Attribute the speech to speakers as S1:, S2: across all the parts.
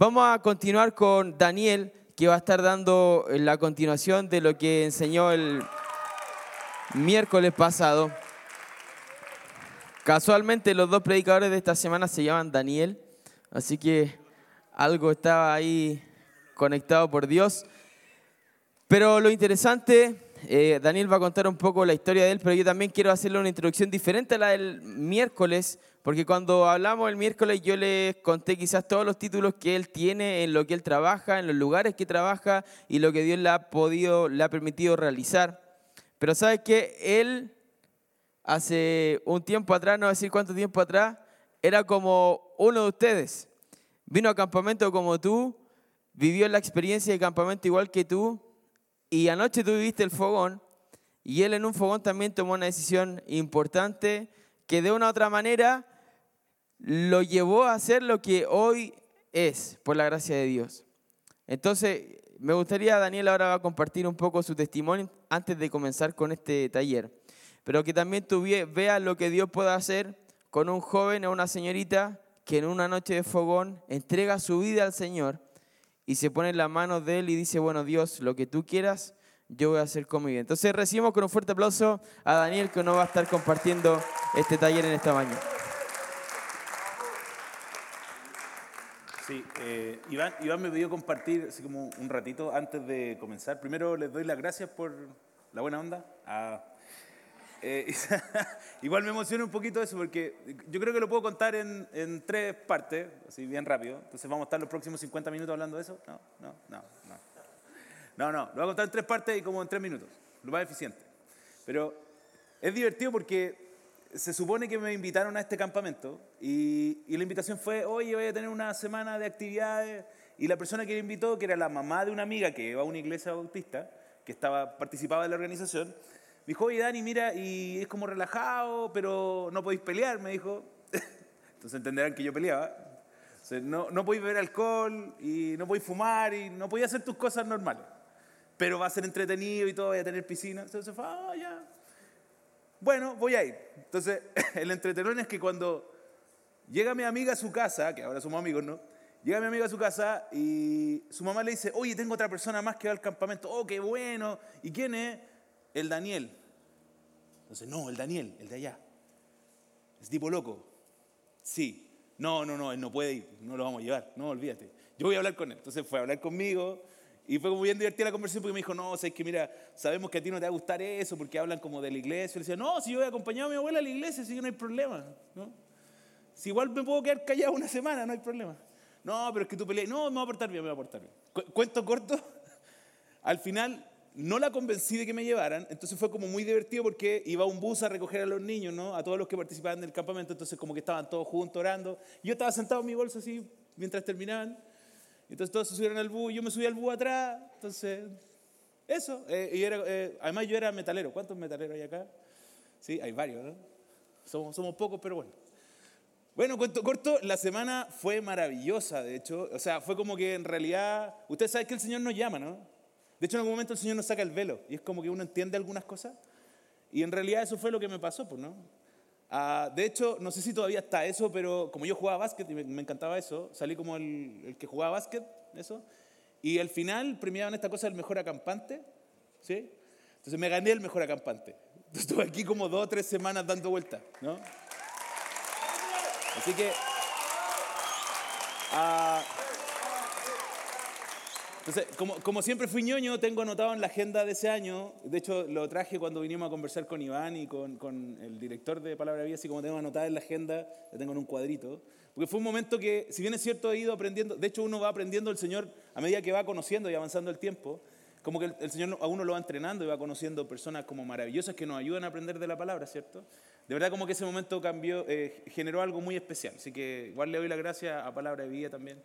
S1: Vamos a continuar con Daniel, que va a estar dando la continuación de lo que enseñó el miércoles pasado. Casualmente los dos predicadores de esta semana se llaman Daniel, así que algo estaba ahí conectado por Dios. Pero lo interesante eh, Daniel va a contar un poco la historia de él, pero yo también quiero hacerle una introducción diferente a la del miércoles, porque cuando hablamos el miércoles yo les conté quizás todos los títulos que él tiene, en lo que él trabaja, en los lugares que trabaja y lo que Dios le ha podido, le ha permitido realizar. Pero sabes que él hace un tiempo atrás, no voy a decir cuánto tiempo atrás, era como uno de ustedes. Vino a campamento como tú, vivió la experiencia de campamento igual que tú, y anoche tú viviste el fogón y él en un fogón también tomó una decisión importante que de una u otra manera lo llevó a hacer lo que hoy es, por la gracia de Dios. Entonces, me gustaría, Daniel ahora va a compartir un poco su testimonio antes de comenzar con este taller, pero que también tú veas lo que Dios puede hacer con un joven o una señorita que en una noche de fogón entrega su vida al Señor y se pone en las manos de Él y dice, bueno Dios, lo que tú quieras, yo voy a hacer con mi vida. Entonces recibimos con un fuerte aplauso a Daniel que nos va a estar compartiendo este taller en esta mañana.
S2: Sí, eh, Iván, Iván me pidió compartir así como un ratito antes de comenzar. Primero les doy las gracias por la buena onda a eh, igual me emociona un poquito eso porque yo creo que lo puedo contar en, en, tres partes, así bien rápido. Entonces vamos a estar los próximos 50 minutos hablando de eso. No, no, no, no. No, no, lo voy a contar en tres partes y como en tres minutos, lo más eficiente. Pero es divertido porque se supone que me invitaron a este campamento y, la invitación fue, oye, voy a tener una semana de actividades y la persona que me invitó, que era la mamá de una amiga que va a una iglesia bautista, que estaba, participaba de la organización, me dijo, oye Dani, mira, y es como relajado, pero no podéis pelear, me dijo. Entonces entenderán que yo peleaba. no, no podéis beber alcohol y no podéis fumar y no podéis hacer tus cosas normales. Pero va a ser entretenido y todo, voy a tener piscina. Entonces fue, ah, ya. Bueno, voy a ir. Entonces, el entretenón es que cuando llega mi amiga a su casa, que ahora somos amigos, ¿no? Llega mi amiga a su casa y su mamá le dice, oye, tengo otra persona más que va al campamento. Oh, qué bueno. ¿Y quién es? El Daniel. Entonces, no, el Daniel, el de allá. Es tipo loco. Sí. No, no, no, él no puede ir, no lo vamos a llevar, no, olvídate. Yo voy a hablar con él. Entonces fue a hablar conmigo y fue como bien divertida la conversación porque me dijo, no, sabes que mira, sabemos que a ti no te va a gustar eso porque hablan como de la iglesia. Y le decía, no, si yo voy a acompañar a mi abuela a la iglesia, si no hay problema. ¿no? Si igual me puedo quedar callado una semana, no hay problema. No, pero es que tú peleas. No, me va a portar bien, me va a portar bien. Cuento corto. Al final no la convencí de que me llevaran, entonces fue como muy divertido porque iba un bus a recoger a los niños, ¿no? A todos los que participaban del campamento, entonces como que estaban todos juntos orando. Yo estaba sentado en mi bolsa así mientras terminaban. Entonces todos se subieron al bus, yo me subí al bus atrás, entonces eso. Eh, y era, eh, además yo era metalero. ¿Cuántos metaleros hay acá? Sí, hay varios, ¿no? Somos, somos pocos, pero bueno. Bueno, cuento corto, la semana fue maravillosa, de hecho. O sea, fue como que en realidad, usted sabe que el Señor nos llama, ¿no? De hecho, en algún momento el Señor nos saca el velo y es como que uno entiende algunas cosas. Y en realidad eso fue lo que me pasó, pues, ¿no? Ah, de hecho, no sé si todavía está eso, pero como yo jugaba básquet y me, encantaba eso, salí como el, que jugaba básquet, eso. Y al final premiaban esta cosa del mejor acampante, ¿sí? Entonces me gané el mejor acampante. Entonces, estuve aquí como dos o tres semanas dando vueltas, ¿no? Así que... Uh, entonces, como, como, siempre fui ñoño, tengo anotado en la agenda de ese año, de hecho lo traje cuando vinimos a conversar con Iván y con, el director de Palabra Vida, así como tengo anotada en la agenda, la tengo en un cuadrito, porque fue un momento que, si bien es cierto, he ido aprendiendo, de hecho uno va aprendiendo el Señor a medida que va conociendo y avanzando el tiempo, como que el, Señor a uno lo va entrenando y va conociendo personas como maravillosas que nos ayudan a aprender de la palabra, ¿cierto? De verdad como que ese momento cambió, eh, generó algo muy especial, así que igual le doy la gracia a Palabra de Vida también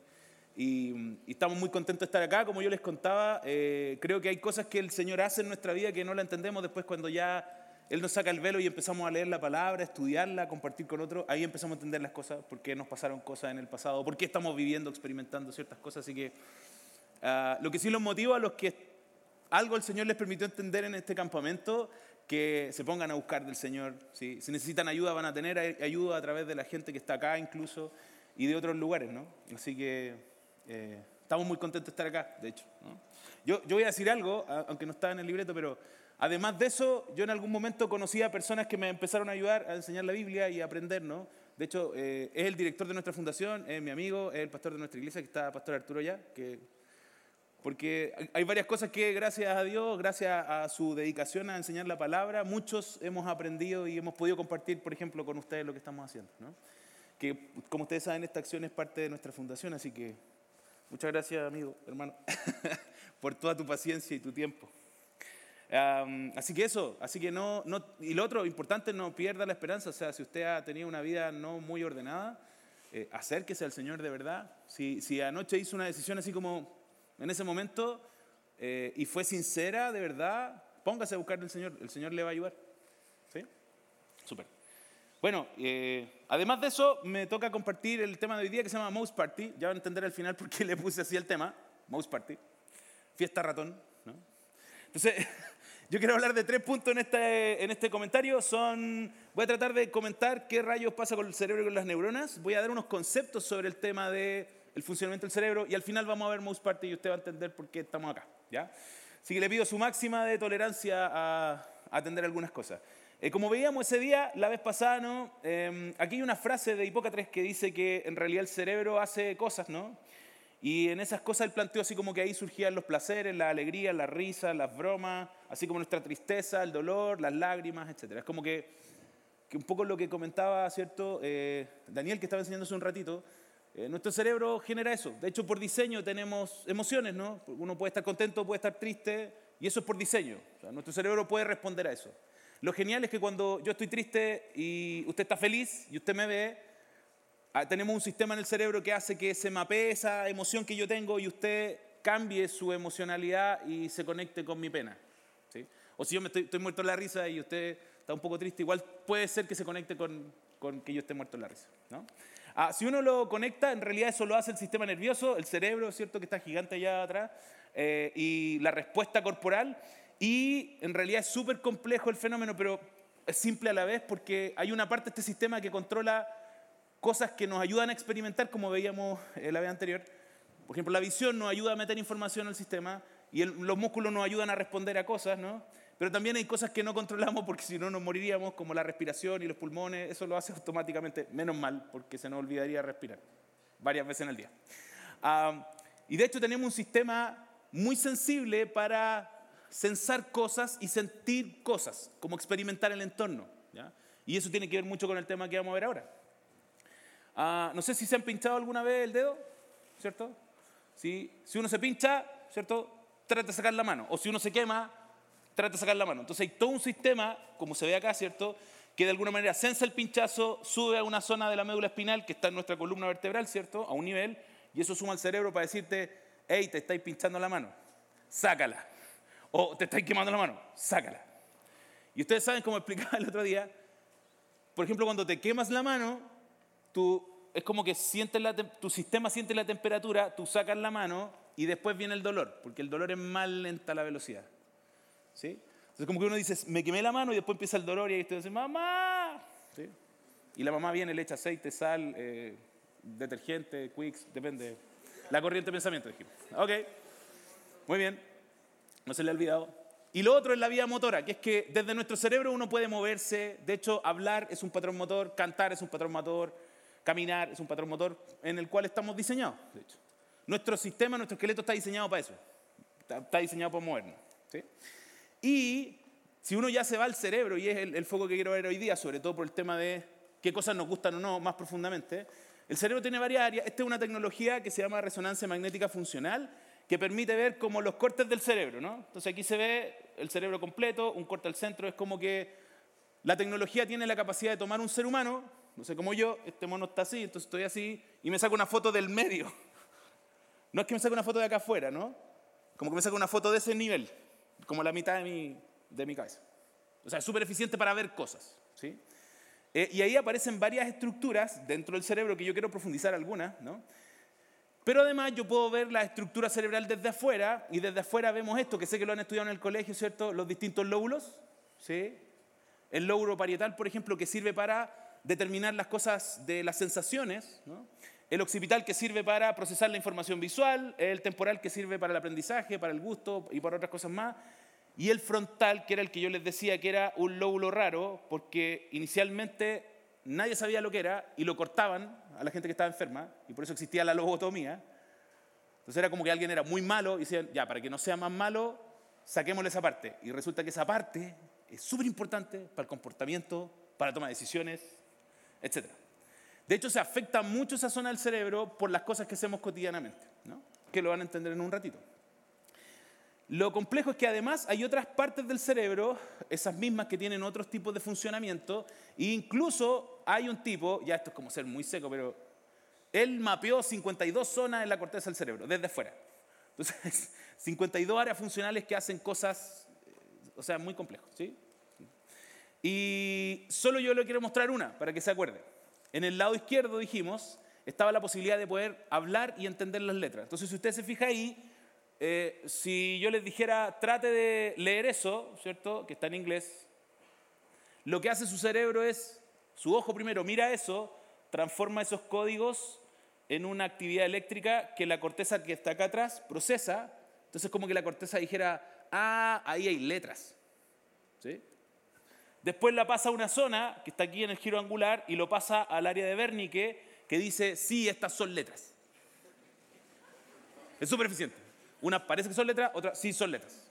S2: y, estamos muy contentos de estar acá. Como yo les contaba, eh, creo que hay cosas que el Señor hace en nuestra vida que no la entendemos después cuando ya Él nos saca el velo y empezamos a leer la palabra, estudiarla, compartir con otros. Ahí empezamos a entender las cosas, por qué nos pasaron cosas en el pasado, por qué estamos viviendo, experimentando ciertas cosas. Así que ah, lo que sí los motiva a los que algo el Señor les permitió entender en este campamento, que se pongan a buscar del Señor. Si necesitan ayuda, van a tener ayuda a través de la gente que está acá incluso y de otros lugares. ¿no? Así que Eh, estamos muy contentos de estar acá, de hecho. Yo, yo voy a decir algo, aunque no estaba en el libreto, pero además de eso, yo en algún momento conocí a personas que me empezaron a ayudar a enseñar la Biblia y a aprender, ¿no? De hecho, eh, es el director de nuestra fundación, es mi amigo, es el pastor de nuestra iglesia, que está Pastor Arturo ya, que porque hay varias cosas que gracias a Dios, gracias a su dedicación a enseñar la palabra, muchos hemos aprendido y hemos podido compartir, por ejemplo, con ustedes lo que estamos haciendo. ¿no? Que como ustedes saben, esta acción es parte de nuestra fundación, así que muchas gracias, amigo, hermano, por toda tu paciencia y tu tiempo. así que eso, así que no, no, y lo otro importante, no pierda la esperanza, o sea, si usted ha tenido una vida no muy ordenada, eh, acérquese al Señor de verdad. Si, si anoche hizo una decisión así como en ese momento eh, y fue sincera, de verdad, póngase a buscar al Señor, el Señor le va a ayudar. ¿Sí? Súper. Bueno, eh, además de eso, me toca compartir el tema de hoy día que se llama Mouse Party. Ya van a entender al final por qué le puse así el tema, Mouse Party. Fiesta ratón, ¿no? Entonces, yo quiero hablar de tres puntos en este, en este comentario. Son, voy a tratar de comentar qué rayos pasa con el cerebro y con las neuronas. Voy a dar unos conceptos sobre el tema de el funcionamiento del cerebro y al final vamos a ver Mouse Party y usted va a entender por qué estamos acá. ¿ya? Así que le pido su máxima de tolerancia a, atender algunas cosas. Eh, como veíamos ese día, la vez pasada, ¿no? Em, aquí hay una frase de Hipócrates que dice que en realidad el cerebro hace cosas, ¿no? Y en esas cosas él planteó así como que ahí surgían los placeres, la alegría, la risa, las bromas, así como nuestra tristeza, el dolor, las lágrimas, etc. Es como que, que un poco lo que comentaba, ¿cierto? Eh, Daniel, que estaba enseñándose un ratito, eh, nuestro cerebro genera eso. De hecho, por diseño tenemos emociones, ¿no? Uno puede estar contento, puede estar triste, y eso es por diseño. nuestro cerebro puede responder a eso. Lo genial es que cuando yo estoy triste y usted está feliz y usted me ve, ah, tenemos un sistema en el cerebro que hace que se mapee esa emoción que yo tengo y usted cambie su emocionalidad y se conecte con mi pena. ¿sí? O si yo me estoy, muerto en la risa y usted está un poco triste, igual puede ser que se conecte con, que yo esté muerto en la risa. ¿no? Ah, si uno lo conecta, en realidad eso lo hace el sistema nervioso, el cerebro, ¿cierto? Que está gigante allá atrás, eh, y la respuesta corporal. Y en realidad es súper complejo el fenómeno, pero es simple a la vez porque hay una parte de este sistema que controla cosas que nos ayudan a experimentar, como veíamos eh, la vez anterior. Por ejemplo, la visión nos ayuda a meter información al sistema y los músculos nos ayudan a responder a cosas, ¿no? Pero también hay cosas que no controlamos porque si no nos moriríamos, como la respiración y los pulmones, eso lo hace automáticamente, menos mal, porque se nos olvidaría respirar varias veces en el día. y de hecho tenemos un sistema muy sensible para sensar cosas y sentir cosas, como experimentar el entorno. Y eso tiene que ver mucho con el tema que vamos a ver ahora. Ah, no sé si se han pinchado alguna vez el dedo, ¿cierto? Si, si uno se pincha, ¿cierto? Trata de sacar la mano. O si uno se quema, trata de sacar la mano. Entonces hay todo un sistema, como se ve acá, ¿cierto? Que de alguna manera sensa el pinchazo, sube a una zona de la médula espinal que está en nuestra columna vertebral, ¿cierto? A un nivel, y eso suma al cerebro para decirte, hey, te estáis pinchando la mano, sácala. O te estáis quemando la mano, sácala. Y ustedes saben, como explicaba el otro día, por ejemplo, cuando te quemas la mano, tú, es como que sientes la, tu sistema siente la temperatura, tú sacas la mano y después viene el dolor, porque el dolor es más lenta la velocidad. ¿sí? Entonces como que uno dice, me quemé la mano y después empieza el dolor y ahí usted dice, mamá. ¿Sí? Y la mamá viene, le echa aceite, sal, eh, detergente, quicks, depende. La corriente de pensamiento, dijimos. Ok, muy bien, no se le ha olvidado. Y lo otro es la vía motora, que es que desde nuestro cerebro uno puede moverse, de hecho hablar es un patrón motor, cantar es un patrón motor, caminar es un patrón motor en el cual estamos diseñados, de hecho. Nuestro sistema, nuestro esqueleto está diseñado para eso, está, diseñado para movernos. ¿sí? Y si uno ya se va al cerebro, y es el, foco que quiero ver hoy día, sobre todo por el tema de qué cosas nos gustan o no más profundamente, el cerebro tiene varias áreas. Esta es una tecnología que se llama resonancia magnética funcional, que permite ver como los cortes del cerebro. ¿no? Entonces aquí se ve el cerebro completo, un corte al centro, es como que la tecnología tiene la capacidad de tomar un ser humano, no sé como yo, este mono está así, entonces estoy así, y me saco una foto del medio. No es que me saque una foto de acá afuera, ¿no? Como que me saco una foto de ese nivel como la mitad de mi, de mi cabeza. O sea, es súper eficiente para ver cosas. ¿sí? Eh, y ahí aparecen varias estructuras dentro del cerebro que yo quiero profundizar algunas, ¿no? Pero además yo puedo ver la estructura cerebral desde afuera y desde afuera vemos esto, que sé que lo han estudiado en el colegio, ¿cierto? Los distintos lóbulos, ¿sí? El lóbulo parietal, por ejemplo, que sirve para determinar las cosas de las sensaciones, el occipital que sirve para procesar la información visual, el temporal que sirve para el aprendizaje, para el gusto y para otras cosas más, y el frontal, que era el que yo les decía que era un lóbulo raro, porque inicialmente nadie sabía lo que era y lo cortaban a la gente que estaba enferma, y por eso existía la lobotomía. Entonces era como que alguien era muy malo y decían, ya, para que no sea más malo, saquémosle esa parte. Y resulta que esa parte es súper importante para el comportamiento, para la toma de decisiones, etc. De hecho, se afecta mucho esa zona del cerebro por las cosas que hacemos cotidianamente, que lo van a entender en un ratito. Lo complejo es que además hay otras partes del cerebro, esas mismas que tienen otros tipos de funcionamiento, e incluso hay un tipo, ya esto es como ser muy seco, pero él mapeó 52 zonas en la corteza del cerebro, desde fuera. Entonces, 52 áreas funcionales que hacen cosas, eh, o sea, muy complejos, ¿sí? Y solo yo le quiero mostrar una, para que se acuerde. En el lado izquierdo, dijimos, estaba la posibilidad de poder hablar y entender las letras. Entonces, si usted se fija ahí, eh, si yo les dijera, trate de leer eso, ¿cierto? Que está en inglés, lo que hace su cerebro es, su ojo primero mira eso, transforma esos códigos en una actividad eléctrica que la corteza que está acá atrás procesa. Entonces, como que la corteza dijera, ah, ahí hay letras. ¿Sí? Después la pasa a una zona que está aquí en el giro angular y lo pasa al área de Wernicke que dice, sí, estas son letras. Es súper eficiente. Una parece que son letras, otra sí son letras.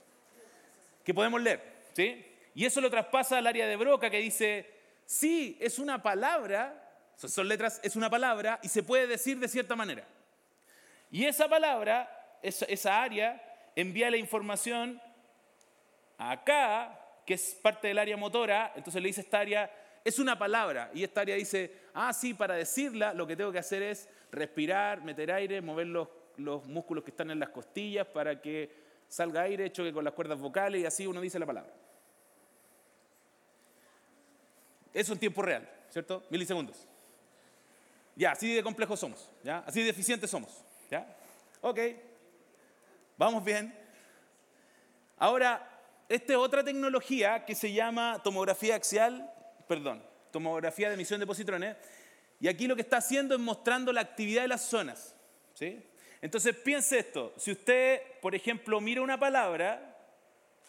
S2: Que podemos leer, ¿sí? Y eso lo traspasa al área de Broca que dice, sí, es una palabra, son letras, es una palabra y se puede decir de cierta manera. Y esa palabra, esa área, envía la información acá, que es parte del área motora, entonces le dice esta área, es una palabra, y esta área dice, ah, sí, para decirla lo que tengo que hacer es respirar, meter aire, mover los los músculos que están en las costillas para que salga aire, choque con las cuerdas vocales y así uno dice la palabra. Eso en tiempo real, ¿cierto? Milisegundos. Ya, así de complejos somos, ¿ya? Así de eficientes somos, ¿ya? Ok, vamos bien. Ahora, esta es otra tecnología que se llama tomografía axial, perdón, tomografía de emisión de positrones, y aquí lo que está haciendo es mostrando la actividad de las zonas, ¿sí? Entonces piense esto, si usted, por ejemplo, mira una palabra,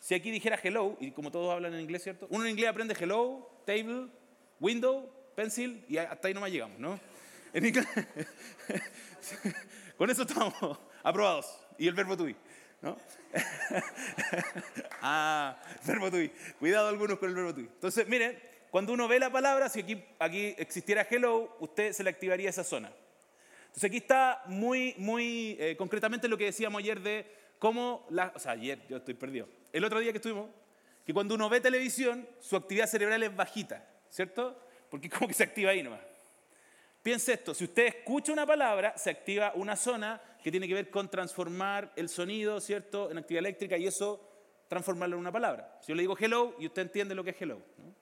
S2: si aquí dijera hello, y como todos hablan en inglés, ¿cierto? Uno en inglés aprende hello, table, window, pencil, y hasta ahí nomás llegamos, ¿no? En inglés, con eso estamos aprobados. Y el verbo to ¿no? ah, verbo to. Cuidado algunos con el verbo to. Entonces, miren, cuando uno ve la palabra, si aquí, aquí existiera hello, usted se le activaría esa zona. Entonces aquí está muy, muy eh, concretamente lo que decíamos ayer de cómo, la, o sea, ayer yo estoy perdido, el otro día que estuvimos, que cuando uno ve televisión, su actividad cerebral es bajita, ¿cierto? Porque como que se activa ahí nomás. Piense esto, si usted escucha una palabra, se activa una zona que tiene que ver con transformar el sonido, ¿cierto?, en actividad eléctrica y eso transformarlo en una palabra. Si yo le digo hello y usted entiende lo que es hello, ¿no?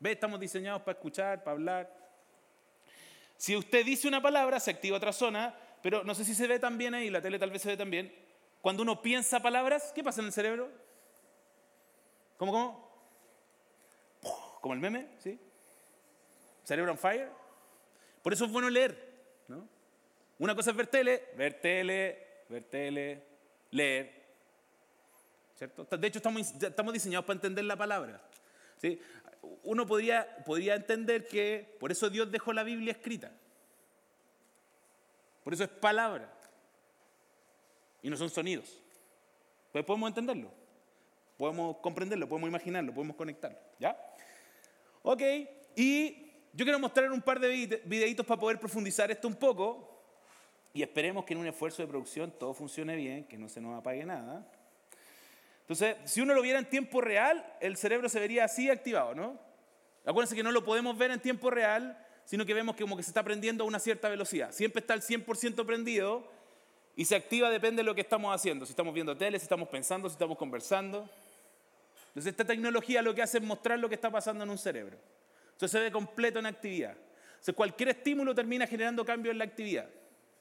S2: ¿Ve? Estamos diseñados para escuchar, para hablar. Si usted dice una palabra, se activa otra zona, pero no sé si se ve también ahí, la tele tal vez se ve también. Cuando uno piensa palabras, ¿qué pasa en el cerebro? ¿Cómo, cómo? Como el meme, ¿sí? Cerebro on fire. Por eso es bueno leer, ¿no? Una cosa es ver tele, ver tele, ver tele, leer. ¿Cierto? De hecho, estamos, estamos diseñados para entender la palabra. ¿sí? Uno podría, podría entender que por eso Dios dejó la Biblia escrita. Por eso es palabra. Y no son sonidos. Pues podemos entenderlo. Podemos comprenderlo, podemos imaginarlo, podemos conectarlo. ¿Ya? Ok, y yo quiero mostrar un par de videitos para poder profundizar esto un poco. Y esperemos que en un esfuerzo de producción todo funcione bien, que no se nos apague nada. Entonces, si uno lo viera en tiempo real, el cerebro se vería así activado, ¿no? Acuérdense que no lo podemos ver en tiempo real, sino que vemos que como que se está prendiendo a una cierta velocidad. Siempre está al 100% prendido y se activa depende de lo que estamos haciendo. Si estamos viendo tele, si estamos pensando, si estamos conversando. Entonces, esta tecnología lo que hace es mostrar lo que está pasando en un cerebro. Entonces, se ve completo en actividad. Entonces, cualquier estímulo termina generando cambios en la actividad.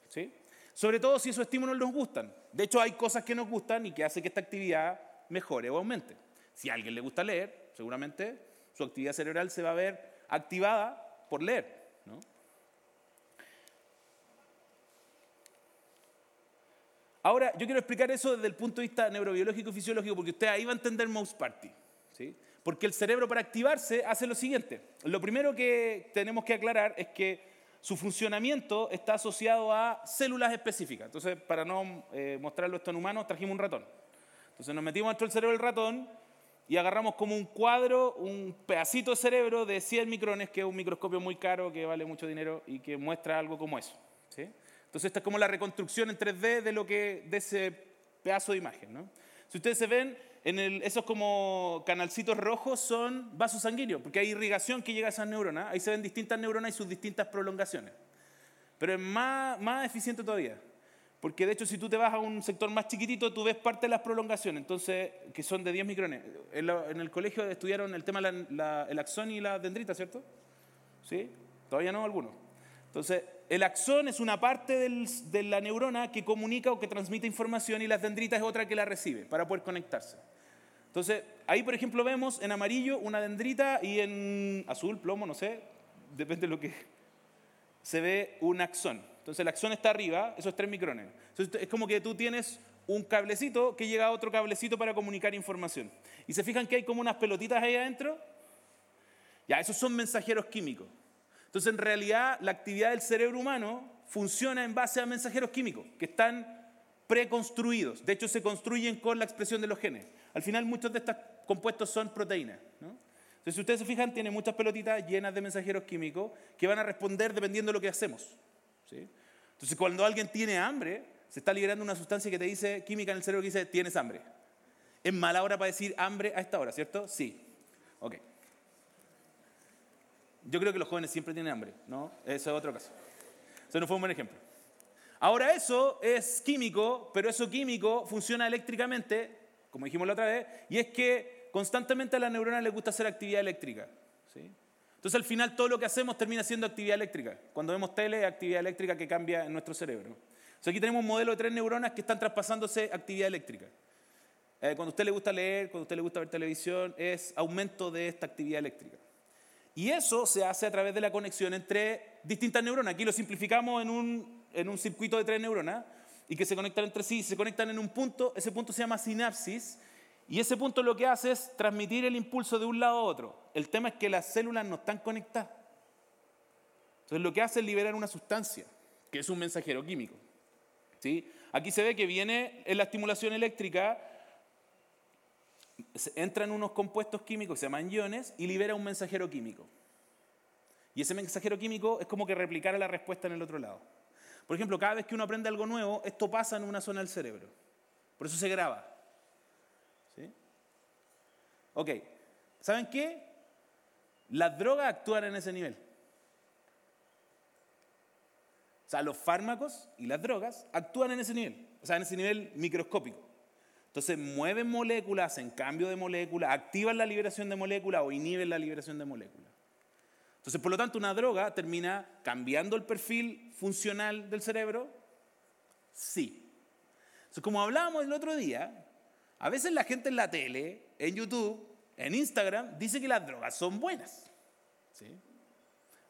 S2: ¿sí? Sobre todo si esos estímulos nos gustan. De hecho, hay cosas que nos gustan y que hacen que esta actividad mejore o aumente. Si a alguien le gusta leer, seguramente su actividad cerebral se va a ver activada por leer. Ahora, yo quiero explicar eso desde el punto de vista neurobiológico y fisiológico, porque usted ahí va a entender Mouse Party. Porque el cerebro para activarse hace lo siguiente. Lo primero que tenemos que aclarar es que su funcionamiento está asociado a células específicas. Entonces, para no eh, mostrarlo esto en humanos, trajimos un ratón. Entonces nos metimos dentro del cerebro del ratón y agarramos como un cuadro, un pedacito de cerebro de 100 micrones, que es un microscopio muy caro, que vale mucho dinero y que muestra algo como eso. ¿sí? Entonces esta es como la reconstrucción en 3D de, lo que, de ese pedazo de imagen. ¿no? Si ustedes se ven, en esos como canalcitos rojos son vasos sanguíneos, porque hay irrigación que llega a esas neuronas. Ahí se ven distintas neuronas y sus distintas prolongaciones. Pero es más, más eficiente todavía. Porque de hecho, si tú te vas a un sector más chiquitito, tú ves parte de las prolongaciones, entonces, que son de 10 micrones. En, el colegio estudiaron el tema del axón y la dendrita, ¿cierto? ¿Sí? Todavía no algunos. Entonces, el axón es una parte de la neurona que comunica o que transmite información y la dendrita es otra que la recibe para poder conectarse. Entonces, ahí por ejemplo vemos en amarillo una dendrita y en azul, plomo, no sé, depende de lo que se ve un axón. Entonces el axón está arriba, esos tres micrones. Entonces, es como que tú tienes un cablecito que llega a otro cablecito para comunicar información. Y se fijan que hay como unas pelotitas ahí adentro. Ya, esos son mensajeros químicos. Entonces, en realidad, la actividad del cerebro humano funciona en base a mensajeros químicos que están preconstruidos. De hecho, se construyen con la expresión de los genes. Al final, muchos de estos compuestos son proteínas. Entonces, si ustedes se fijan, tiene muchas pelotitas llenas de mensajeros químicos que van a responder dependiendo de lo que hacemos. Entonces, cuando alguien tiene hambre, se está liberando una sustancia que te dice, química en el cerebro que dice, tienes hambre. Es mala hora para decir hambre a esta hora, ¿cierto? Sí. Ok. Yo creo que los jóvenes siempre tienen hambre, ¿no? Eso es otro caso. Eso no fue un buen ejemplo. Ahora eso es químico, pero eso químico funciona eléctricamente, como dijimos la otra vez, y es que constantemente a las neuronas les gusta hacer actividad eléctrica. ¿sí? Entonces al final todo lo que hacemos termina siendo actividad eléctrica. Cuando vemos tele, actividad eléctrica que cambia en nuestro cerebro. Entonces aquí tenemos un modelo de tres neuronas que están traspasándose actividad eléctrica. Eh, cuando a usted le gusta leer, cuando a usted le gusta ver televisión, es aumento de esta actividad eléctrica. Y eso se hace a través de la conexión entre distintas neuronas. Aquí lo simplificamos en un, en un circuito de tres neuronas y que se conectan entre sí, se conectan en un punto, ese punto se llama sinapsis, y ese punto lo que hace es transmitir el impulso de un lado a otro. El tema es que las células no están conectadas. Entonces lo que hace es liberar una sustancia, que es un mensajero químico. ¿Sí? Aquí se ve que viene en la estimulación eléctrica entran unos compuestos químicos se llaman iones y libera un mensajero químico. Y ese mensajero químico es como que replicara la respuesta en el otro lado. Por ejemplo, cada vez que uno aprende algo nuevo, esto pasa en una zona del cerebro. Por eso se graba. Ok, ¿saben qué? Las drogas actúan en ese nivel. O sea, los fármacos y las drogas actúan en ese nivel. O sea, en ese nivel microscópico. Entonces mueven moléculas, hacen cambio de moléculas, activan la liberación de moléculas o inhiben la liberación de moléculas. Entonces, por lo tanto, una droga termina cambiando el perfil funcional del cerebro. Sí. Entonces, como hablábamos el otro día, a veces la gente en la tele, en YouTube, en Instagram, dice que las drogas son buenas. ¿Sí?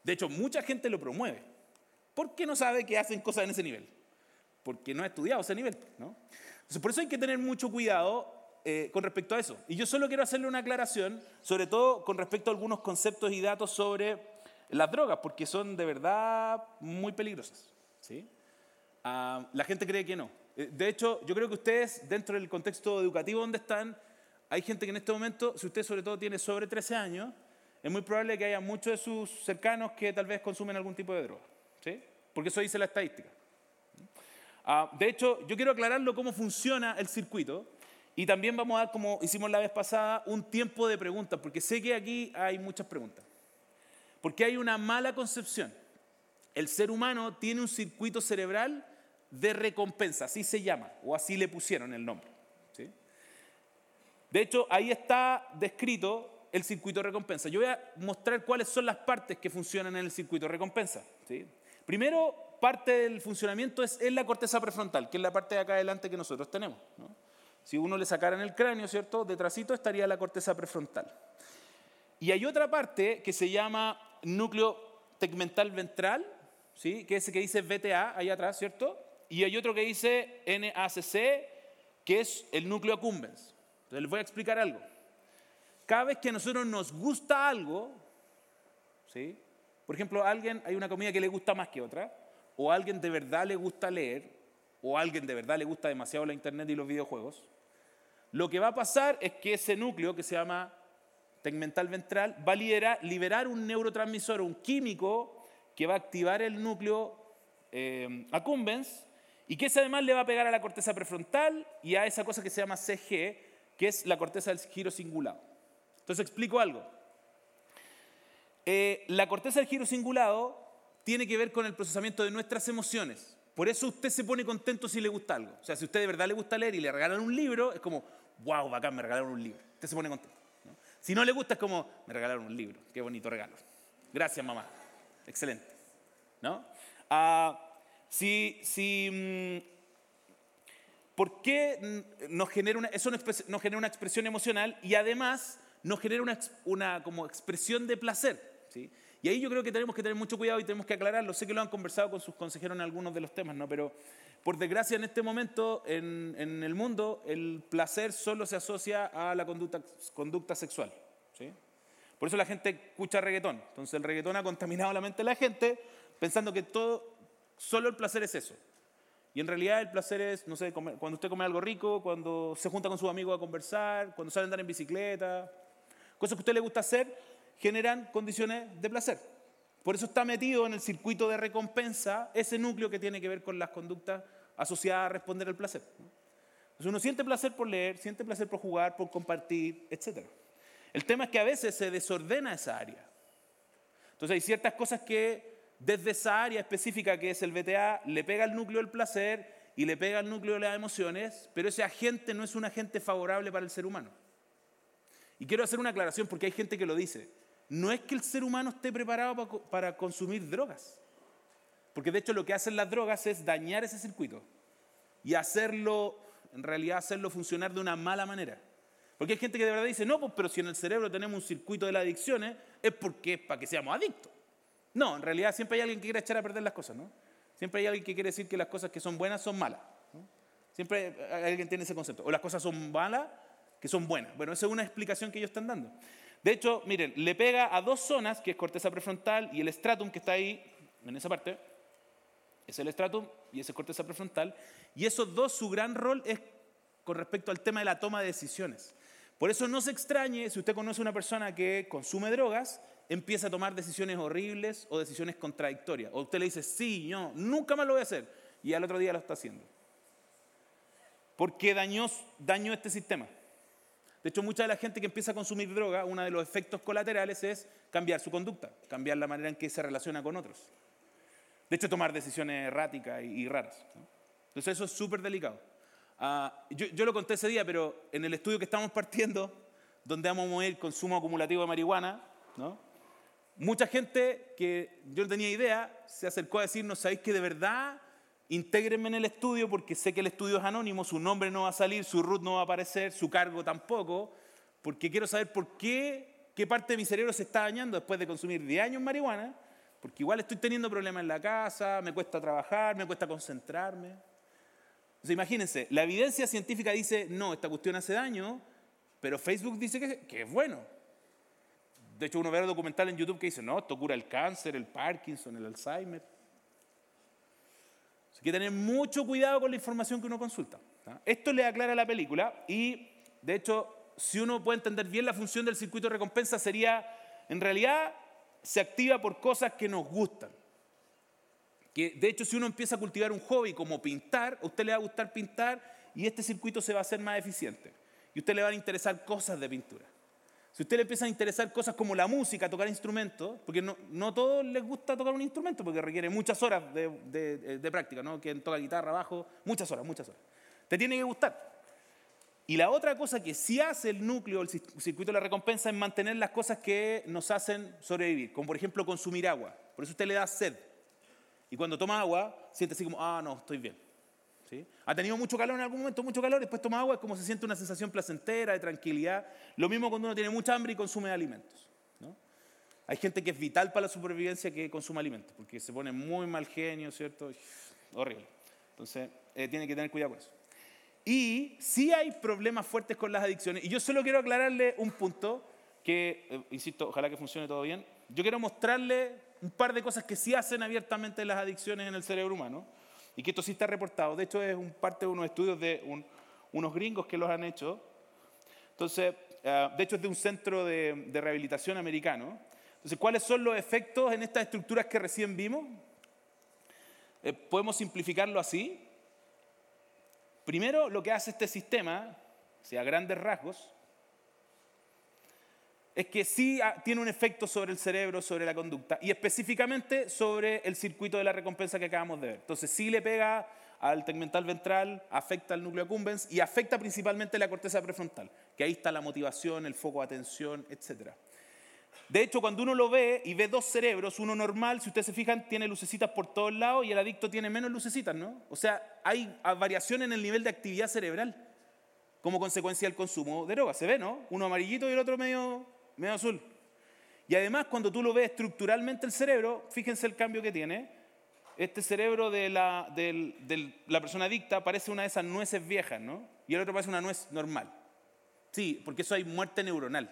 S2: De hecho, mucha gente lo promueve. ¿Por qué no sabe que hacen cosas en ese nivel? Porque no ha estudiado ese nivel. ¿no? por eso hay que tener mucho cuidado eh, con respecto a eso. Y yo solo quiero hacerle una aclaración, sobre todo con respecto a algunos conceptos y datos sobre las drogas, porque son de verdad muy peligrosas. ¿sí? Ah, la gente cree que no. Eh, de hecho, yo creo que ustedes, dentro del contexto educativo donde están, hay gente que en este momento, si usted sobre todo tiene sobre 13 años, es muy probable que haya muchos de sus cercanos que tal vez consumen algún tipo de droga. ¿sí? Porque eso dice la estadística. Ah, de hecho, yo quiero aclararlo cómo funciona el circuito y también vamos a dar, como hicimos la vez pasada, un tiempo de preguntas, porque sé que aquí hay muchas preguntas. Porque hay una mala concepción. El ser humano tiene un circuito cerebral de recompensa, así se llama, o así le pusieron el nombre. De hecho, ahí está descrito el circuito de recompensa. Yo voy a mostrar cuáles son las partes que funcionan en el circuito de recompensa. Primero, parte del funcionamiento es en la corteza prefrontal, que es la parte de acá adelante que nosotros tenemos. Si uno le sacara en el cráneo, ¿cierto? Detrásito estaría la corteza prefrontal. Y hay otra parte que se llama núcleo tegmental ventral, ¿sí? que es ese que dice VTA ahí atrás, ¿cierto? Y hay otro que dice NACC, que es el núcleo accumbens. Entonces les voy a explicar algo. Cada vez que a nosotros nos gusta algo, ¿sí? por ejemplo, a alguien hay una comida que le gusta más que otra, o a alguien de verdad le gusta leer, o a alguien de verdad le gusta demasiado la internet y los videojuegos, lo que va a pasar es que ese núcleo que se llama tegmental ventral va a liberar, un neurotransmisor, un químico que va a activar el núcleo eh, accumbens y que ese además le va a pegar a la corteza prefrontal y a esa cosa que se llama CG, que es la corteza del giro cingulado. Entonces explico algo. Eh, la corteza del giro cingulado tiene que ver con el procesamiento de nuestras emociones. Por eso usted se pone contento si le gusta algo. O sea, si a usted de verdad le gusta leer y le regalan un libro, es como, wow, bacán, me regalaron un libro. Usted se pone contento. Si no le gusta, es como, me regalaron un libro. Qué bonito regalo. Gracias, mamá. Excelente. ¿No? Ah, si, si, mm, ¿Por qué nos genera una, eso nos genera una expresión emocional y además nos genera una, como expresión de placer? ¿sí? Y ahí yo creo que tenemos que tener mucho cuidado y tenemos que aclararlo. Sé que lo han conversado con sus consejeros en algunos de los temas, ¿no? pero por desgracia en este momento en, en el mundo el placer solo se asocia a la conducta, conducta sexual. ¿sí? Por eso la gente escucha reggaetón. Entonces el reggaetón ha contaminado la mente de la gente pensando que todo, solo el placer es eso. Y en realidad el placer es, no sé, cuando usted come algo rico, cuando se junta con sus amigos a conversar, cuando sale a andar en bicicleta, cosas que a usted le gusta hacer generan condiciones de placer. Por eso está metido en el circuito de recompensa ese núcleo que tiene que ver con las conductas asociadas a responder al placer. Entonces uno siente placer por leer, siente placer por jugar, por compartir, etc. El tema es que a veces se desordena esa área. Entonces hay ciertas cosas que desde esa área específica que es el BTA le pega al núcleo del placer y le pega al núcleo de las emociones, pero ese agente no es un agente favorable para el ser humano. Y quiero hacer una aclaración porque hay gente que lo dice no es que el ser humano esté preparado para consumir drogas. Porque de hecho lo que hacen las drogas es dañar ese circuito y hacerlo, en realidad hacerlo funcionar de una mala manera. Porque hay gente que de verdad dice, no, pues, pero si en el cerebro tenemos un circuito de las adicciones, es porque es para que seamos adictos. No, en realidad siempre hay alguien que quiere echar a perder las cosas, ¿no? Siempre hay alguien que quiere decir que las cosas que son buenas son malas. Siempre alguien tiene ese concepto. O las cosas son malas, que son buenas. Bueno, esa es una explicación que ellos están dando. De hecho, miren, le pega a dos zonas, que es corteza prefrontal y el stratum que está ahí, en esa parte, es el stratum y ese es corteza prefrontal. Y esos dos, su gran rol es con respecto al tema de la toma de decisiones. Por eso no se extrañe si usted conoce a una persona que consume drogas, empieza a tomar decisiones horribles o decisiones contradictorias. O usted le dice, sí, no, nunca más lo voy a hacer. Y al otro día lo está haciendo. Porque dañó, dañó este sistema. De hecho, mucha de la gente que empieza a consumir droga, uno de los efectos colaterales es cambiar su conducta, cambiar la manera en que se relaciona con otros. De hecho, tomar decisiones erráticas y, raras. Entonces, eso es súper delicado. Ah, yo, lo conté ese día, pero en el estudio que estamos partiendo, donde vamos a mover consumo acumulativo de marihuana, mucha gente que yo no tenía idea se acercó a decirnos, ¿sabéis que de verdad Intégrenme en el estudio porque sé que el estudio es anónimo, su nombre no va a salir, su root no va a aparecer, su cargo tampoco, porque quiero saber por qué, qué parte de mi cerebro se está dañando después de consumir 10 años marihuana, porque igual estoy teniendo problemas en la casa, me cuesta trabajar, me cuesta concentrarme. Entonces imagínense, la evidencia científica dice, no, esta cuestión hace daño, pero Facebook dice que es bueno. De hecho, uno ve el documental en YouTube que dice, no, esto cura el cáncer, el Parkinson, el Alzheimer. Hay que tener mucho cuidado con la información que uno consulta. Esto le aclara la película y, de hecho, si uno puede entender bien la función del circuito de recompensa, sería, en realidad, se activa por cosas que nos gustan. Que, de hecho, si uno empieza a cultivar un hobby como pintar, a usted le va a gustar pintar y este circuito se va a hacer más eficiente. Y a usted le van a interesar cosas de pintura. Si usted le empieza a interesar cosas como la música, tocar instrumentos, porque no, no todos les gusta tocar un instrumento, porque requiere muchas horas de, práctica, ¿no? Quien toca guitarra, bajo, muchas horas, muchas horas. Te tiene que gustar. Y la otra cosa que sí hace el núcleo, el circuito de la recompensa, es mantener las cosas que nos hacen sobrevivir, como por ejemplo consumir agua. Por eso usted le da sed. Y cuando toma agua, siente así como, ah, no, estoy bien. Ha tenido mucho calor en algún momento, mucho calor, después toma agua, es como se siente una sensación placentera, de tranquilidad. Lo mismo cuando uno tiene mucha hambre y consume alimentos. Hay gente que es vital para la supervivencia que consume alimentos, porque se pone muy mal genio, ¿cierto? Horrible. Entonces, eh, tiene que tener cuidado con eso. Y sí hay problemas fuertes con las adicciones. Y yo solo quiero aclararle un punto que, eh, insisto, ojalá que funcione todo bien. Yo quiero mostrarle un par de cosas que sí hacen abiertamente las adicciones en el cerebro humano y que esto sí está reportado. De hecho, es un parte de unos estudios de unos gringos que los han hecho. Entonces, eh, de hecho, es de un centro de, rehabilitación americano. Entonces, ¿cuáles son los efectos en estas estructuras que recién vimos? Eh, podemos simplificarlo así. Primero, lo que hace este sistema, o sea, grandes rasgos, es que sí tiene un efecto sobre el cerebro, sobre la conducta, y específicamente sobre el circuito de la recompensa que acabamos de ver. Entonces sí le pega al tegmental ventral, afecta al núcleo accumbens y afecta principalmente la corteza prefrontal, que ahí está la motivación, el foco de atención, etc. De hecho, cuando uno lo ve y ve dos cerebros, uno normal, si ustedes se fijan, tiene lucecitas por todos lados y el adicto tiene menos lucecitas, ¿no? O sea, hay variación en el nivel de actividad cerebral como consecuencia del consumo de drogas. Se ve, ¿no? Uno amarillito y el otro medio medio azul. Y además, cuando tú lo ves estructuralmente el cerebro, fíjense el cambio que tiene. Este cerebro de la, de la persona adicta parece una de esas nueces viejas, ¿no? Y el otro parece una nuez normal. Sí, porque eso hay muerte neuronal.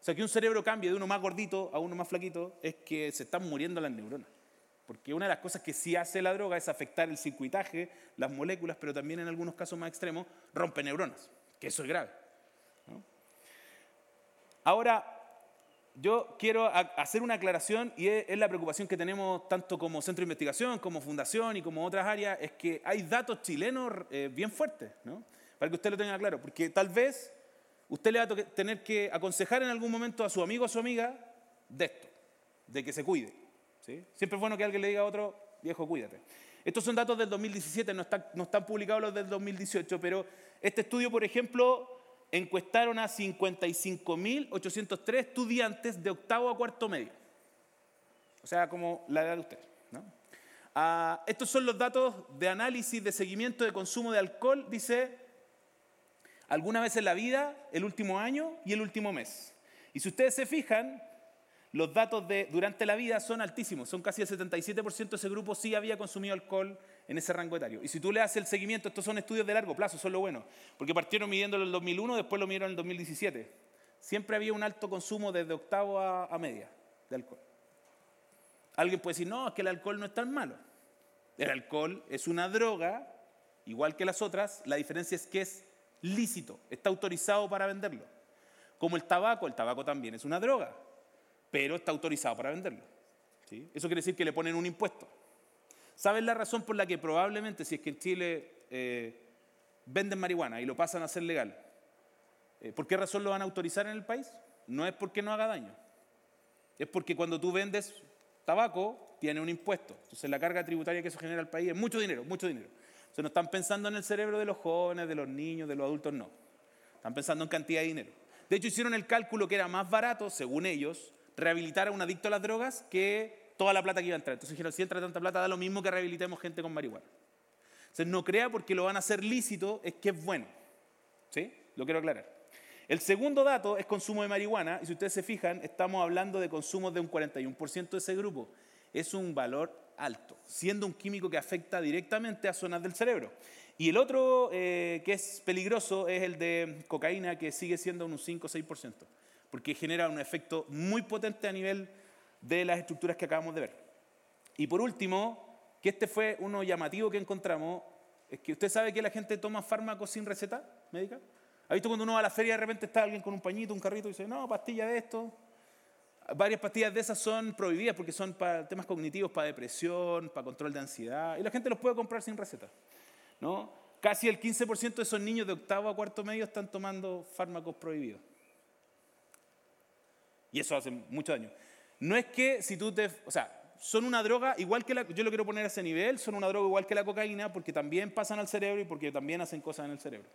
S2: O sea, que un cerebro cambie de uno más gordito a uno más flaquito es que se están muriendo las neuronas. Porque una de las cosas que sí hace la droga es afectar el circuitaje, las moléculas, pero también en algunos casos más extremos rompe neuronas, que eso es grave. Ahora, yo quiero hacer una aclaración y es, la preocupación que tenemos tanto como centro de investigación, como fundación y como otras áreas, es que hay datos chilenos eh, bien fuertes, ¿no? Para que usted lo tenga claro, porque tal vez usted le va a tener que aconsejar en algún momento a su amigo o a su amiga de esto, de que se cuide. ¿sí? Siempre es bueno que alguien le diga a otro, viejo, cuídate. Estos son datos del 2017, no están, no están publicados los del 2018, pero este estudio, por ejemplo, encuestaron a 55.803 estudiantes de octavo a cuarto medio. O sea, como la edad de usted. Ah, estos son los datos de análisis de seguimiento de consumo de alcohol, dice, alguna vez en la vida, el último año y el último mes. Y si ustedes se fijan, los datos de durante la vida son altísimos, son casi el 77% de ese grupo sí había consumido alcohol en ese rango etario. Y si tú le haces el seguimiento, estos son estudios de largo plazo, son lo bueno, porque partieron midiéndolo en el 2001, después lo midieron en el 2017. Siempre había un alto consumo desde octavo a, media de alcohol. Alguien puede decir, no, es que el alcohol no es tan malo. El alcohol es una droga, igual que las otras, la diferencia es que es lícito, está autorizado para venderlo. Como el tabaco, el tabaco también es una droga pero está autorizado para venderlo. ¿sí? Eso quiere decir que le ponen un impuesto. ¿Saben la razón por la que probablemente si es que en Chile eh, venden marihuana y lo pasan a ser legal, eh, ¿por qué razón lo van a autorizar en el país? No es porque no haga daño, es porque cuando tú vendes tabaco tiene un impuesto. Entonces la carga tributaria que eso genera al país es mucho dinero, mucho dinero. Entonces no están pensando en el cerebro de los jóvenes, de los niños, de los adultos, no. Están pensando en cantidad de dinero. De hecho, hicieron el cálculo que era más barato, según ellos, rehabilitar a un adicto a las drogas que toda la plata que iba a entrar. Entonces dijeron, si entra tanta plata, da lo mismo que rehabilitemos gente con marihuana. Entonces no crea porque lo van a hacer lícito, es que es bueno. ¿Sí? Lo quiero aclarar. El segundo dato es consumo de marihuana, y si ustedes se fijan, estamos hablando de consumos de un 41% de ese grupo. Es un valor alto, siendo un químico que afecta directamente a zonas del cerebro. Y el otro eh, que es peligroso es el de cocaína, que sigue siendo un 5 o 6% porque genera un efecto muy potente a nivel de las estructuras que acabamos de ver. Y por último, que este fue uno llamativo que encontramos, es que usted sabe que la gente toma fármacos sin receta médica. ¿Ha visto cuando uno va a la feria de repente está alguien con un pañito, un carrito y dice, no, pastilla de esto? Varias pastillas de esas son prohibidas porque son para temas cognitivos, para depresión, para control de ansiedad, y la gente los puede comprar sin receta. ¿no? Casi el 15% de esos niños de octavo a cuarto medio están tomando fármacos prohibidos. Y eso hace mucho daño. No es que si tú te... O sea, son una droga igual que la... Yo lo quiero poner a ese nivel, son una droga igual que la cocaína porque también pasan al cerebro y porque también hacen cosas en el cerebro.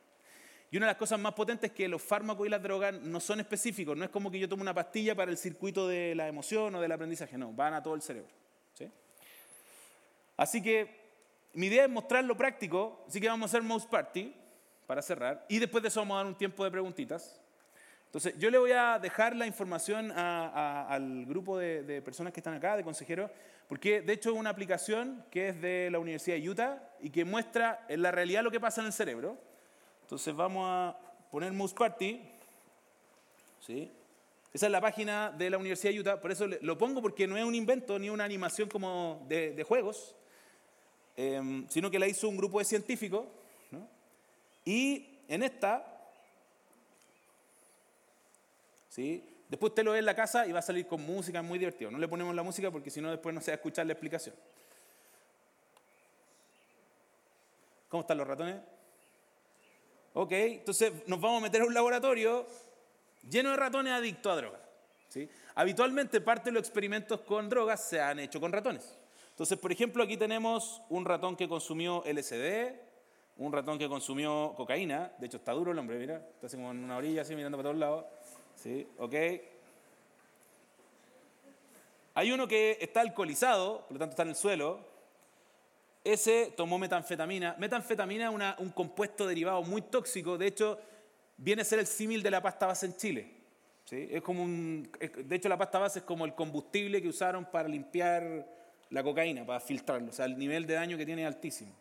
S2: Y una de las cosas más potentes es que los fármacos y las drogas no son específicos, no es como que yo tomo una pastilla para el circuito de la emoción o del aprendizaje, no, van a todo el cerebro. ¿sí? Así que mi idea es mostrar lo práctico, así que vamos a hacer Mouse Party para cerrar y después de eso vamos a dar un tiempo de preguntitas. Entonces, yo le voy a dejar la información al grupo de, personas que están acá, de consejeros, porque de hecho es una aplicación que es de la Universidad de Utah y que muestra en la realidad lo que pasa en el cerebro. Entonces, vamos a poner Mouse Party. ¿Sí? Esa es la página de la Universidad de Utah, por eso lo pongo porque no es un invento ni una animación como de, juegos, em, sino que la hizo un grupo de científicos. Y en esta ¿sí? Después usted lo ve en la casa y va a salir con música, muy divertido. No le ponemos la música porque si no después no se va a escuchar la explicación. ¿Cómo están los ratones? Ok, entonces nos vamos a meter a un laboratorio lleno de ratones adictos a drogas. ¿sí? Habitualmente parte de los experimentos con drogas se han hecho con ratones. Entonces, por ejemplo, aquí tenemos un ratón que consumió LSD, un ratón que consumió cocaína, de hecho está duro el hombre, mira, está así como en una orilla, así mirando para todos lados. ¿Sí? ¿Ok? Hay uno que está alcoholizado, por lo tanto está en el suelo. Ese tomó metanfetamina. Metanfetamina es un compuesto derivado muy tóxico. De hecho, viene a ser el símil de la pasta base en Chile. ¿Sí? Es como un, de hecho, la pasta base es como el combustible que usaron para limpiar la cocaína, para filtrarlo. O sea, el nivel de daño que tiene es altísimo.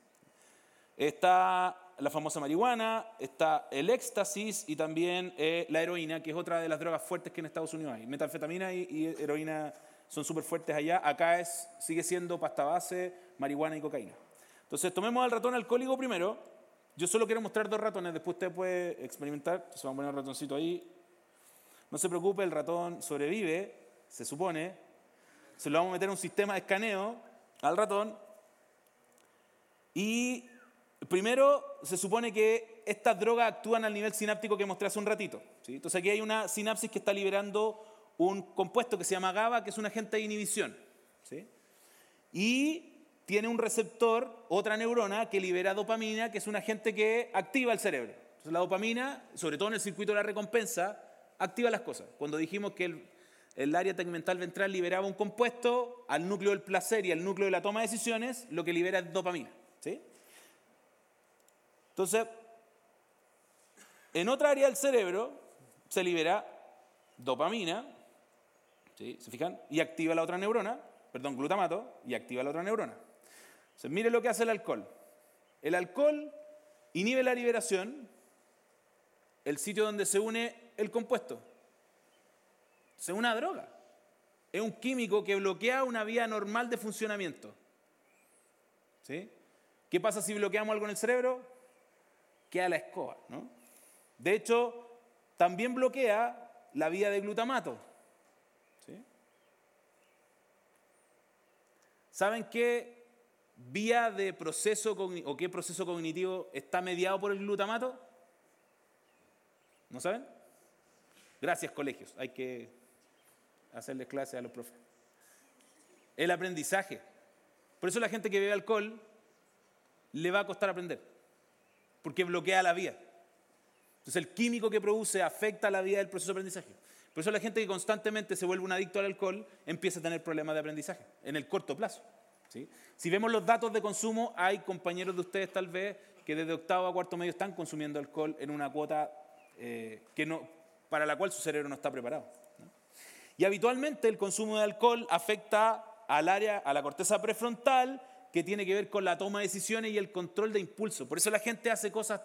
S2: Está la famosa marihuana, está el éxtasis y también eh, la heroína, que es otra de las drogas fuertes que en Estados Unidos hay. Metanfetamina y, heroína son súper fuertes allá. Acá es, sigue siendo pasta base, marihuana y cocaína. Entonces, tomemos al ratón alcohólico primero. Yo solo quiero mostrar dos ratones, después usted puede experimentar. Entonces, vamos a poner un ratoncito ahí. No se preocupe, el ratón sobrevive, se supone. Se lo vamos a meter en un sistema de escaneo al ratón. Y Primero, se supone que estas drogas actúan al nivel sináptico que mostré hace un ratito. Entonces aquí hay una sinapsis que está liberando un compuesto que se llama GABA, que es un agente de inhibición. Y tiene un receptor, otra neurona, que libera dopamina, que es un agente que activa el cerebro. Entonces la dopamina, sobre todo en el circuito de la recompensa, activa las cosas. Cuando dijimos que el, el área tegmental ventral liberaba un compuesto, al núcleo del placer y al núcleo de la toma de decisiones, lo que libera es dopamina. ¿sí? Entonces, en otra área del cerebro se libera dopamina, ¿sí? ¿se fijan? Y activa la otra neurona, perdón, glutamato, y activa la otra neurona. Entonces, mire lo que hace el alcohol. El alcohol inhibe la liberación, el sitio donde se une el compuesto. Une una droga. Es un químico que bloquea una vía normal de funcionamiento. ¿Sí? ¿Qué pasa si bloqueamos algo en el cerebro? Queda la escoba. ¿no? De hecho, también bloquea la vía de glutamato. ¿Saben qué vía de proceso o qué proceso cognitivo está mediado por el glutamato? ¿No saben? Gracias, colegios. Hay que hacerles clases a los profes. El aprendizaje. Por eso la gente que bebe alcohol le va a costar aprender porque bloquea la vía. Entonces el químico que produce afecta la vía del proceso de aprendizaje. Por eso la gente que constantemente se vuelve un adicto al alcohol empieza a tener problemas de aprendizaje en el corto plazo. ¿sí? Si vemos los datos de consumo, hay compañeros de ustedes tal vez que desde octavo a cuarto medio están consumiendo alcohol en una cuota eh, que no, para la cual su cerebro no está preparado. Y habitualmente el consumo de alcohol afecta al área, a la corteza prefrontal que tiene que ver con la toma de decisiones y el control de impulso. Por eso la gente hace cosas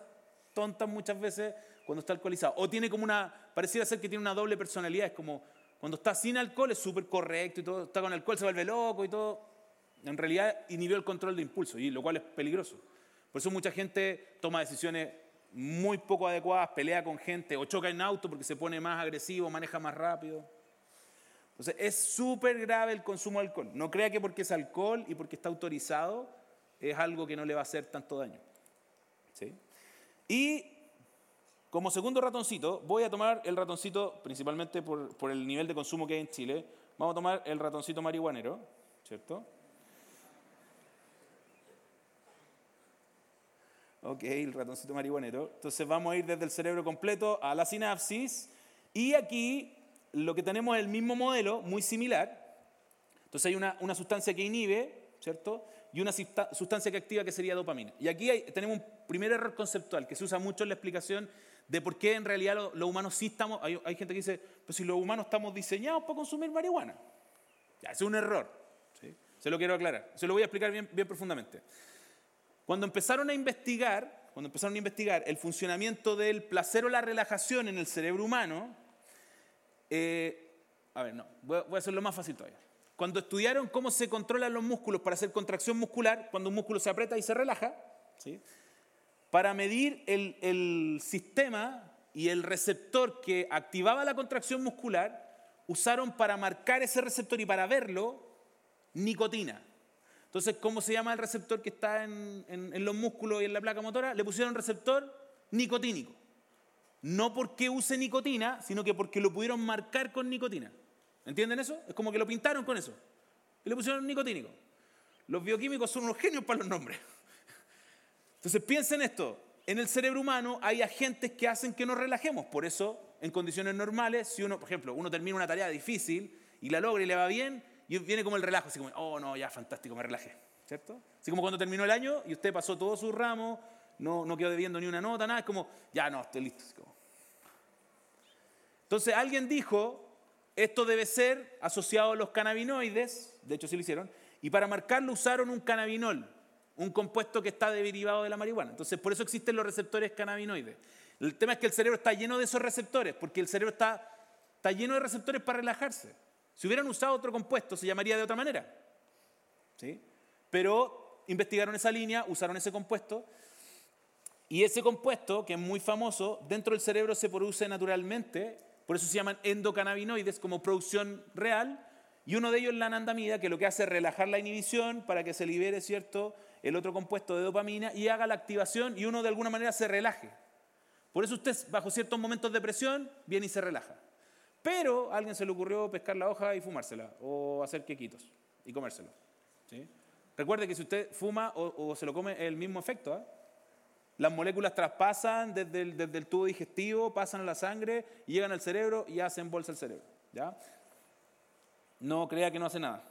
S2: tontas muchas veces cuando está alcoholizado. O tiene como una, pareciera ser que tiene una doble personalidad. Es como cuando está sin alcohol es súper correcto y todo, está con alcohol se vuelve loco y todo. En realidad inhibió el control de impulso, y lo cual es peligroso. Por eso mucha gente toma decisiones muy poco adecuadas, pelea con gente o choca en auto porque se pone más agresivo, maneja más rápido. Entonces, es súper grave el consumo de alcohol. No crea que porque es alcohol y porque está autorizado es algo que no le va a hacer tanto daño. ¿Sí? Y como segundo ratoncito, voy a tomar el ratoncito, principalmente por, por, el nivel de consumo que hay en Chile, vamos a tomar el ratoncito marihuanero, ¿cierto? Ok, el ratoncito marihuanero. Entonces vamos a ir desde el cerebro completo a la sinapsis y aquí lo que tenemos es el mismo modelo, muy similar. Entonces hay una, sustancia que inhibe, ¿cierto? y una sustancia que activa que sería dopamina. Y aquí tenemos un primer error conceptual que se usa mucho en la explicación de por qué en realidad los humanos sí estamos, hay, gente que dice, pues si los humanos estamos diseñados para consumir marihuana. Ya, es un error. Se lo quiero aclarar. Se lo voy a explicar bien, bien profundamente. Cuando empezaron a investigar, cuando empezaron a investigar el funcionamiento del placer o la relajación en el cerebro humano, eh, a ver, no, voy a hacerlo más fácil todavía. Cuando estudiaron cómo se controlan los músculos para hacer contracción muscular, cuando un músculo se aprieta y se relaja, ¿sí? para medir el, sistema y el receptor que activaba la contracción muscular, usaron para marcar ese receptor y para verlo nicotina. Entonces, ¿cómo se llama el receptor que está en, en, los músculos y en la placa motora? Le pusieron receptor nicotínico. No porque use nicotina, sino que porque lo pudieron marcar con nicotina. ¿Entienden eso? Es como que lo pintaron con eso. Y le pusieron nicotínico. Los bioquímicos son unos genios para los nombres. Entonces piensen esto, en el cerebro humano hay agentes que hacen que nos relajemos, por eso en condiciones normales, si uno, por ejemplo, uno termina una tarea difícil y la logra y le va bien, y viene como el relajo, así como, oh no, ya fantástico, me relajé, ¿cierto? Así como cuando terminó el año y usted pasó todo su ramo, no, no quedó debiendo ni una nota, nada, es como, ya no, estoy listo. Entonces alguien dijo, esto debe ser asociado a los cannabinoides, de hecho sí lo hicieron, y para marcarlo usaron un cannabinol, un compuesto que está derivado de la marihuana. Entonces, por eso existen los receptores cannabinoides. El tema es que el cerebro está lleno de esos receptores, porque el cerebro está, está lleno de receptores para relajarse. Si hubieran usado otro compuesto, se llamaría de otra manera. ¿Sí? Pero investigaron esa línea, usaron ese compuesto, y ese compuesto, que es muy famoso, dentro del cerebro se produce naturalmente, por eso se llaman endocannabinoides como producción real, y uno de ellos es la anandamida, que lo que hace es relajar la inhibición para que se libere, ¿cierto?, el otro compuesto de dopamina y haga la activación y uno de alguna manera se relaje. Por eso usted, bajo ciertos momentos de presión, viene y se relaja. Pero a alguien se le ocurrió pescar la hoja y fumársela, o hacer quequitos y comérselo. Recuerde que si usted fuma o, se lo come, el mismo efecto. ¿ah? Las moléculas traspasan desde el, tubo digestivo, pasan a la sangre, llegan al cerebro y hacen bolsa el cerebro. ¿ya? No crea que no hace nada.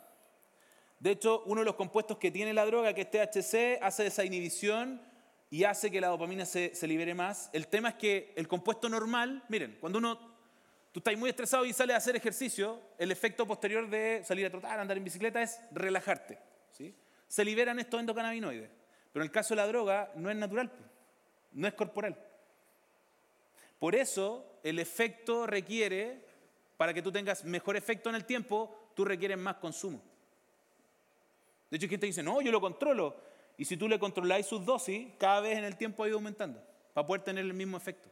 S2: De hecho, uno de los compuestos que tiene la droga, que es THC, hace esa inhibición y hace que la dopamina se, libere más. El tema es que el compuesto normal, miren, cuando uno, tú estás muy estresado y sales a hacer ejercicio, el efecto posterior de salir a trotar, andar en bicicleta es relajarte. ¿sí? Se liberan estos endocannabinoides. Pero en el caso de la droga no es natural, no es corporal. Por eso el efecto requiere, para que tú tengas mejor efecto en el tiempo, tú requieres más consumo. De hecho, hay gente dice, no, yo lo controlo. Y si tú le controláis sus dosis, cada vez en el tiempo ha ido aumentando, para poder tener el mismo efecto.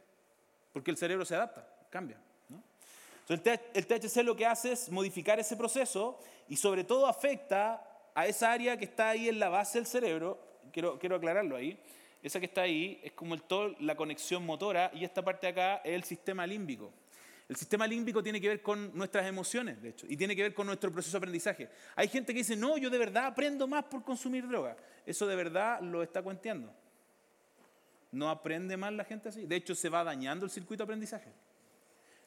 S2: Porque el cerebro se adapta, cambia. Entonces, el THC lo que hace es modificar ese proceso y sobre todo afecta a esa área que está ahí en la base del cerebro, quiero, quiero aclararlo ahí, esa que está ahí es como el todo, la conexión motora y esta parte de acá es el sistema límbico. El sistema límbico tiene que ver con nuestras emociones, de hecho, y tiene que ver con nuestro proceso de aprendizaje. Hay gente que dice, no, yo de verdad aprendo más por consumir droga. Eso de verdad lo está cuenteando. No aprende más la gente así. De hecho, se va dañando el circuito de aprendizaje.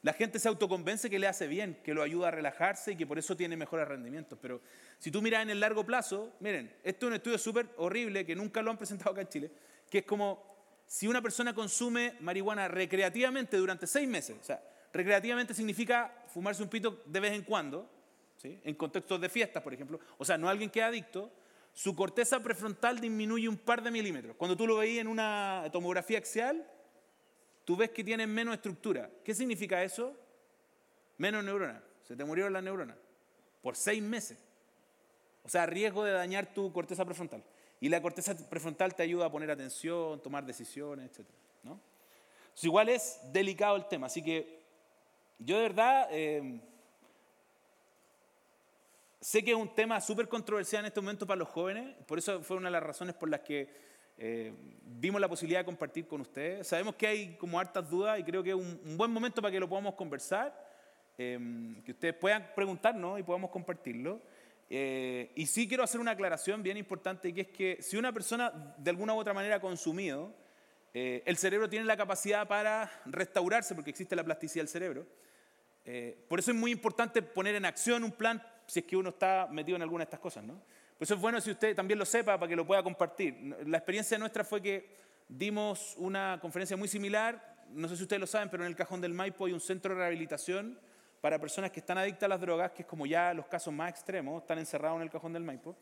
S2: La gente se autoconvence que le hace bien, que lo ayuda a relajarse y que por eso tiene mejores rendimientos. Pero si tú miras en el largo plazo, miren, esto es un estudio súper horrible que nunca lo han presentado acá en Chile, que es como si una persona consume marihuana recreativamente durante seis meses, o sea, Recreativamente significa fumarse un pito de vez en cuando, ¿sí? en contextos de fiestas, por ejemplo. O sea, no alguien que es adicto. Su corteza prefrontal disminuye un par de milímetros. Cuando tú lo veías en una tomografía axial, tú ves que tiene menos estructura. ¿Qué significa eso? Menos neuronas. Se te murieron las neuronas. Por seis meses. O sea, riesgo de dañar tu corteza prefrontal. Y la corteza prefrontal te ayuda a poner atención, tomar decisiones, etc. ¿no? igual es delicado el tema. Así que yo de verdad eh, sé que es un tema súper controversial en este momento para los jóvenes, por eso fue una de las razones por las que eh, vimos la posibilidad de compartir con ustedes. Sabemos que hay como hartas dudas y creo que es un, buen momento para que lo podamos conversar, eh, que ustedes puedan preguntarnos y podamos compartirlo. Y sí quiero hacer una aclaración bien importante, que es que si una persona de alguna u otra manera ha consumido, el cerebro tiene la capacidad para restaurarse, porque existe la plasticidad del cerebro. Eh, por eso es muy importante poner en acción un plan si es que uno está metido en alguna de estas cosas, ¿no? Por eso es bueno si usted también lo sepa para que lo pueda compartir. La experiencia nuestra fue que dimos una conferencia muy similar, no sé si ustedes lo saben, pero en el Cajón del Maipo hay un centro de rehabilitación para personas que están adictas a las drogas, que es como ya los casos más extremos, están encerrados en el Cajón del Maipo.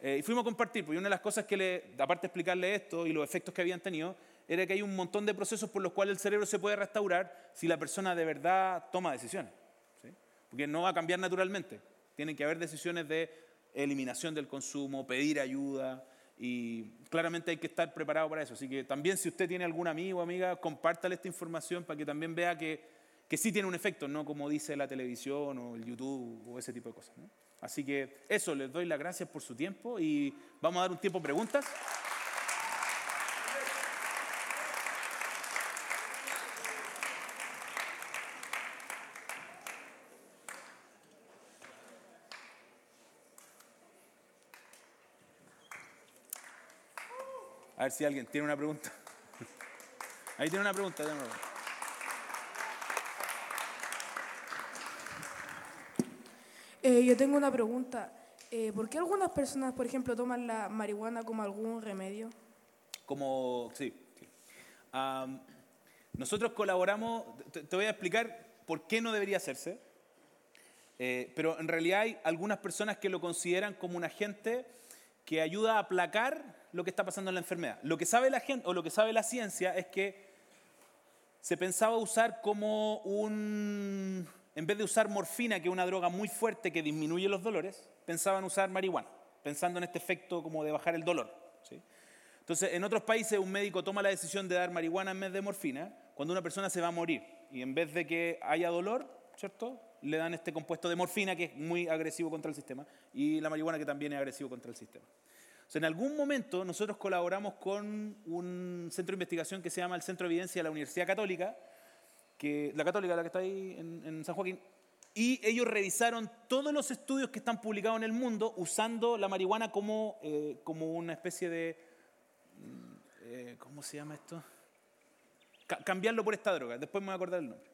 S2: Eh, y fuimos a compartir, porque una de las cosas que, le, aparte de explicarle esto y los efectos que habían tenido, era que hay un montón de procesos por los cuales el cerebro se puede restaurar si la persona de verdad toma decisiones. Porque no va a cambiar naturalmente. Tienen que haber decisiones de eliminación del consumo, pedir ayuda, y claramente hay que estar preparado para eso. Así que también si usted tiene algún amigo o amiga, compártale esta información para que también vea que, que sí tiene un efecto, no como dice la televisión o el YouTube o ese tipo de cosas. Así que eso, les doy las gracias por su tiempo y vamos a dar un tiempo de preguntas. A ver si alguien tiene una pregunta. Ahí tiene una pregunta. Tiene una
S3: Eh, yo tengo una pregunta. Eh, ¿Por qué algunas personas, por ejemplo, toman la marihuana como algún remedio?
S2: Como, sí. nosotros colaboramos, te, te voy a explicar por qué no debería hacerse, eh, pero en realidad hay algunas personas que lo consideran como un agente que ayuda a aplacar lo que está pasando en la enfermedad. Lo que sabe la gente o lo que sabe la ciencia es que se pensaba usar como un en vez de usar morfina, que es una droga muy fuerte que disminuye los dolores, pensaban usar marihuana, pensando en este efecto como de bajar el dolor. ¿sí? Entonces, en otros países un médico toma la decisión de dar marihuana en vez de morfina cuando una persona se va a morir y en vez de que haya dolor, ¿cierto? Le dan este compuesto de morfina que es muy agresivo contra el sistema y la marihuana que también es agresivo contra el sistema. En algún momento nosotros colaboramos con un centro de investigación que se llama el Centro de Evidencia de la Universidad Católica, que, la católica, la que está ahí en, en, San Joaquín, y ellos revisaron todos los estudios que están publicados en el mundo usando la marihuana como, eh, como una especie de, eh, ¿cómo se llama esto? Ca cambiarlo por esta droga, después me voy a acordar el nombre.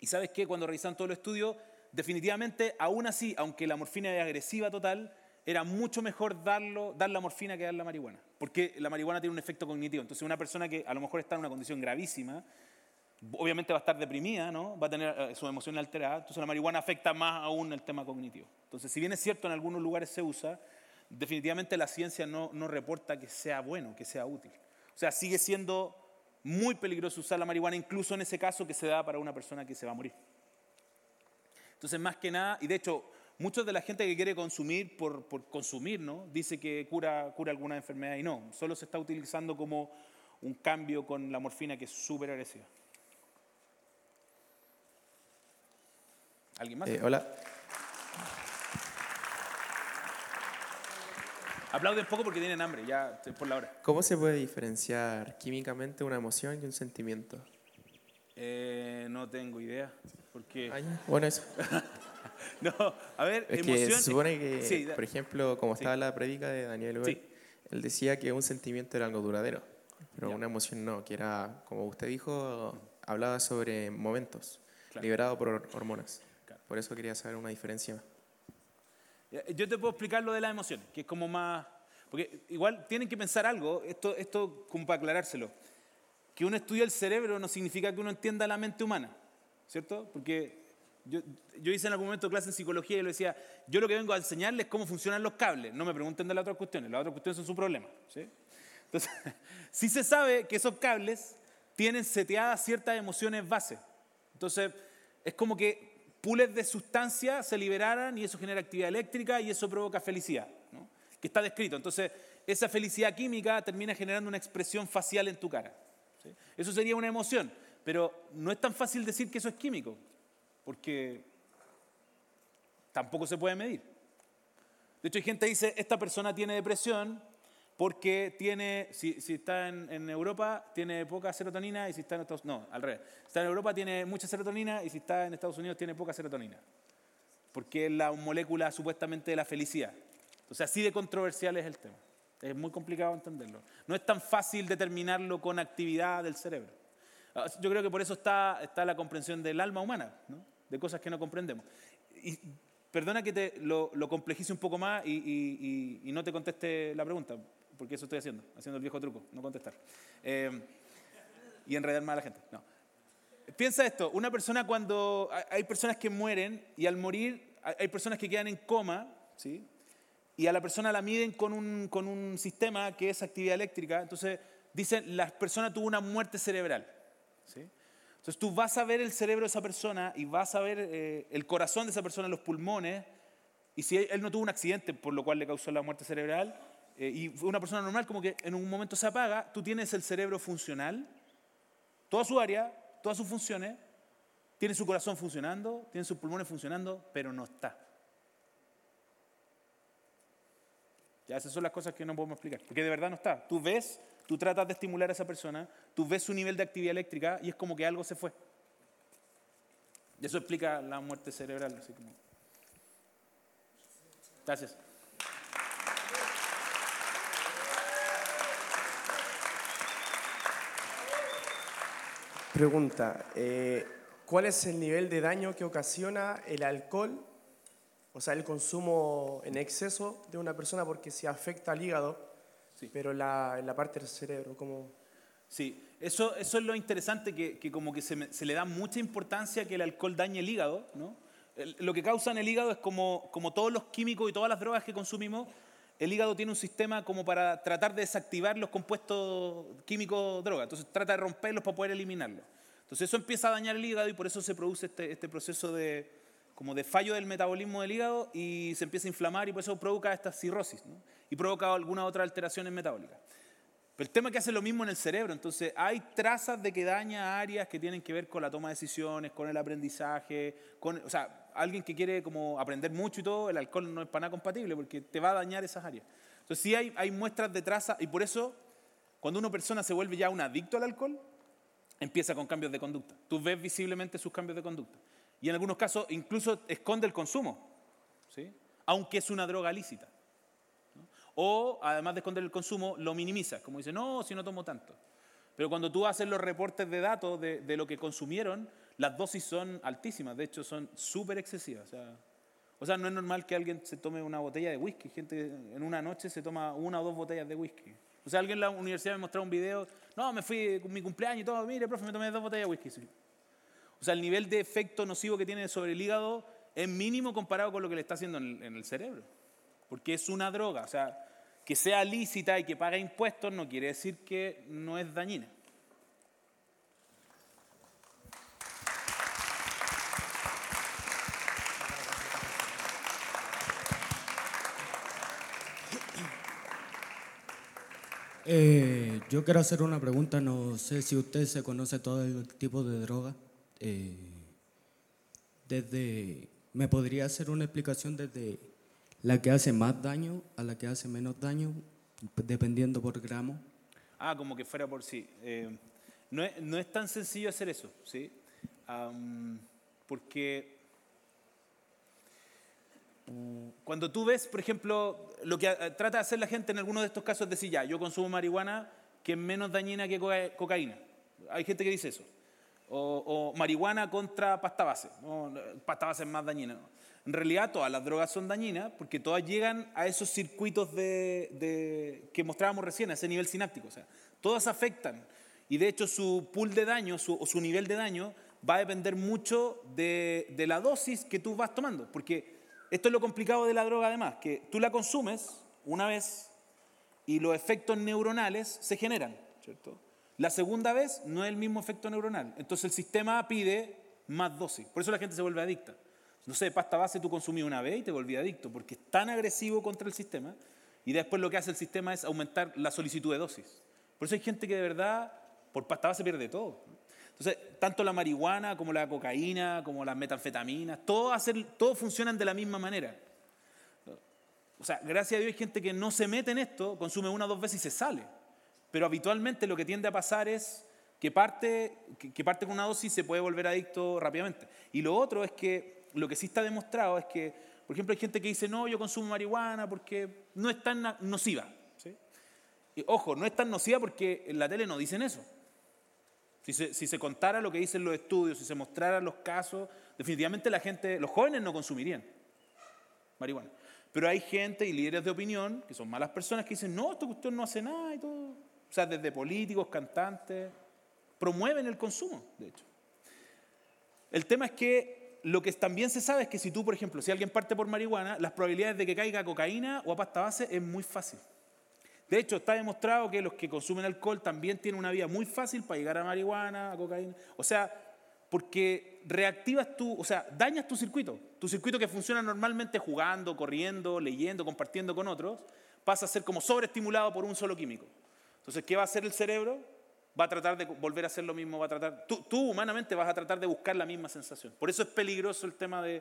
S2: Y sabes qué, cuando revisaron todo el estudio, definitivamente, aún así, aunque la morfina es agresiva total, era mucho mejor darlo, dar la morfina que dar la marihuana, porque la marihuana tiene un efecto cognitivo. Entonces, una persona que a lo mejor está en una condición gravísima, obviamente va a estar deprimida, ¿no? va a tener eh, su emoción alterada, entonces la marihuana afecta más aún el tema cognitivo. Entonces, si bien es cierto en algunos lugares se usa, definitivamente la ciencia no, no reporta que sea bueno, que sea útil. O sea, sigue siendo muy peligroso usar la marihuana, incluso en ese caso que se da para una persona que se va a morir. Entonces, más que nada, y de hecho, mucha de la gente que quiere consumir por, por consumir, ¿no? Dice que cura, cura alguna enfermedad y no, solo se está utilizando como un cambio con la morfina que es súper agresiva. ¿Alguien más?
S4: Eh, hola.
S2: Aplauden poco porque tienen hambre, ya por la hora.
S4: ¿Cómo se puede diferenciar químicamente una emoción y un sentimiento?
S2: Eh, no tengo idea. Porque...
S4: Ah, bueno, eso.
S2: no, a ver,
S4: es
S2: emoción...
S4: que se supone que,
S2: Sí,
S4: por ejemplo, como
S2: Sí.
S4: estaba la predica de Daniel Goy,
S2: Sí.
S4: él decía que un sentimiento era algo duradero, pero
S2: Ya.
S4: una emoción no, que era, como usted dijo, hablaba sobre momentos,
S2: Claro.
S4: liberado por hor- hormonas. Por eso quería saber una diferencia.
S2: Yo te puedo explicar lo de las emociones, que es como más... Porque igual tienen que pensar algo, esto, esto como para aclarárselo, que uno estudia el cerebro no significa que uno entienda la mente humana, ¿cierto? Porque yo, yo hice en algún momento clase en psicología y le decía, yo lo que vengo a enseñarles es cómo funcionan los cables, no me pregunten de las otras cuestiones, las otras cuestiones son su problema, ¿sí? Entonces, sí se sabe que esos cables tienen seteadas ciertas emociones base. Entonces, es como que pools de sustancia se liberaran y eso genera actividad eléctrica y eso provoca felicidad, que está descrito. Entonces, esa felicidad química termina generando una expresión facial en tu cara. Eso sería una emoción, pero no es tan fácil decir que eso es químico, porque tampoco se puede medir. De hecho, hay gente que dice, esta persona tiene depresión porque tiene, si, si está en, en Europa, tiene poca serotonina y si está en Estados Unidos, no, al revés. Si está en Europa tiene mucha serotonina y si está en Estados Unidos tiene poca serotonina. Porque es la molécula supuestamente de la felicidad. Entonces, así de controversial es el tema. Es muy complicado entenderlo. No es tan fácil determinarlo con actividad del cerebro. Ah, Yo creo que por eso está, está la comprensión del alma humana, ¿no? de cosas que no comprendemos. Y perdona que te lo, lo complejice un poco más y, y- y- y no te conteste la pregunta, porque eso estoy haciendo, haciendo el viejo truco, no contestar. Eh, y enredar más a la gente. No. Piensa esto, una persona cuando... hay- personas que mueren y al morir hay personas que quedan en coma, ¿sí? Y a la persona la miden con un, con un sistema que es actividad eléctrica. Entonces dicen, la persona tuvo una muerte cerebral. ¿sí? Entonces tú vas a ver el cerebro de esa persona y vas a ver eh, el corazón de esa persona, los pulmones. Y si él no tuvo un accidente por lo cual le causó la muerte cerebral eh, y una persona normal, como que en un momento se apaga, tú tienes el cerebro funcional, toda su área, todas sus funciones, tiene su corazón funcionando, tiene sus pulmones funcionando, pero no está. Ya esas son las cosas que no podemos explicar, porque de verdad no está. Tú ves, tú tratas de estimular a esa persona, tú ves su nivel de actividad eléctrica y es como que algo se fue. Y eso explica la muerte cerebral. Así como... Gracias.
S5: Pregunta, eh, ¿cuál es el nivel de daño que ocasiona el alcohol, o sea, el consumo en exceso de una persona porque se afecta al hígado,
S2: Sí.
S5: pero la, en la parte del cerebro, como...
S2: Sí, eso, eso es lo interesante, que, que como que se, me- se le da mucha importancia que el alcohol dañe el hígado, ¿no? El- lo que causa en el hígado es como, como todos los químicos y todas las drogas que consumimos, el hígado tiene un sistema como para tratar de desactivar los compuestos químicos droga, entonces trata de romperlos para poder eliminarlos. Entonces eso empieza a dañar el hígado y por eso se produce este, este proceso de, como de fallo del metabolismo del hígado y se empieza a inflamar y por eso provoca esta cirrosis y provoca alguna otra alteraciones metabólicas. Pero el tema es que hace lo mismo en el cerebro, entonces hay trazas de que daña áreas que tienen que ver con la toma de decisiones, con el aprendizaje, con, o sea, alguien que quiere como aprender mucho y todo, el alcohol no es para nada compatible porque te va a dañar esas áreas. Entonces sí hay, hay muestras de trazas y por eso cuando una persona se vuelve ya un adicto al alcohol, empieza con cambios de conducta. Tú ves visiblemente sus cambios de conducta. Y en algunos casos incluso esconde el consumo, ¿sí? aunque es una droga lícita. O, además de esconder el consumo, lo minimiza, como dice, no, si no tomo tanto. Pero cuando tú haces los reportes de datos de lo que consumieron, las dosis son altísimas, de hecho son súper excesivas. O sea, no es normal que alguien se tome una botella de whisky, gente en una noche se toma una o dos botellas de whisky. O sea, alguien en la universidad me mostraba un video, no, me fui con mi cumpleaños y todo, mire, profe, me tomé dos botellas de whisky. Sí. O sea, el nivel de efecto nocivo que tiene sobre el hígado es mínimo comparado con lo que le está haciendo en el cerebro. Porque es una droga. O sea, que sea lícita y que pague impuestos no quiere decir que no es dañina.
S6: Eh, yo quiero hacer una pregunta, no sé si usted se conoce todo el tipo de droga. Eh, desde, ¿Me podría hacer una explicación desde la que hace más daño a la que hace menos daño, dependiendo por gramo?
S2: Ah, como que fuera por sí. Eh, no, es, no es tan sencillo hacer eso, ¿sí? Am, porque cuando tú ves, por ejemplo, lo que eh, trata de hacer la gente en algunos de estos casos es decir, ya, yo consumo marihuana que es menos dañina que coca- cocaína. Hay gente que dice eso. O, o marihuana contra pasta base. No, pasta base es más dañina. En realidad todas las drogas son dañinas porque todas llegan a esos circuitos de, de- que mostrábamos recién, a ese nivel sináptico. O sea, todas afectan. Y de hecho su pool de daño su- o su nivel de daño va a depender mucho de, de la dosis que tú vas tomando. Porque esto es lo complicado de la droga además, que tú la consumes una vez y los efectos neuronales se generan, ¿cierto? La segunda vez no es el mismo efecto neuronal. Entonces el sistema pide más dosis. Por eso la gente se vuelve adicta. No sé, pasta base tú consumías una vez y te volvías adicto, porque es tan agresivo contra el sistema. Y después lo que hace el sistema es aumentar la solicitud de dosis. Por eso hay gente que de verdad, por pasta base pierde todo. Entonces, tanto la marihuana como la cocaína, como las metanfetaminas, todo, hacer, todo funcionan de la misma manera. O sea, gracias a Dios hay gente que no se mete en esto, consume una o dos veces y se sale. Pero habitualmente lo que tiende a pasar es que parte, que, parte con una dosis se puede volver adicto rápidamente. Y lo otro es que lo que sí está demostrado es que, por ejemplo, hay gente que dice, no, yo consumo marihuana porque no es tan nociva. ¿sí? Y, ojo, no es tan nociva porque en la tele no dicen eso. Si se, contara lo que dicen los estudios, si se mostraran los casos, definitivamente la gente, los jóvenes no consumirían. marihuana. Pero hay gente y líderes de opinión, que son malas personas, que dicen, no, esta cuestión no hace nada y todo. O sea, desde políticos, cantantes, promueven el consumo, de hecho. El tema es que lo que también se sabe es que si tú, por ejemplo, si alguien parte por marihuana, las probabilidades de que caiga cocaína o a pasta base es muy fácil. De hecho, está demostrado que los que consumen alcohol también tienen una vía muy fácil para llegar a marihuana, a cocaína. O sea, porque reactivas tu, o sea, dañas tu circuito. Tu circuito que funciona normalmente jugando, corriendo, leyendo, compartiendo con otros, pasa a ser como sobreestimulado por un solo químico. Entonces, ¿qué va a hacer el cerebro? Va a tratar de volver a hacer lo mismo, va a tratar, tú, humanamente vas a tratar de buscar la misma sensación. Por eso es peligroso el tema de,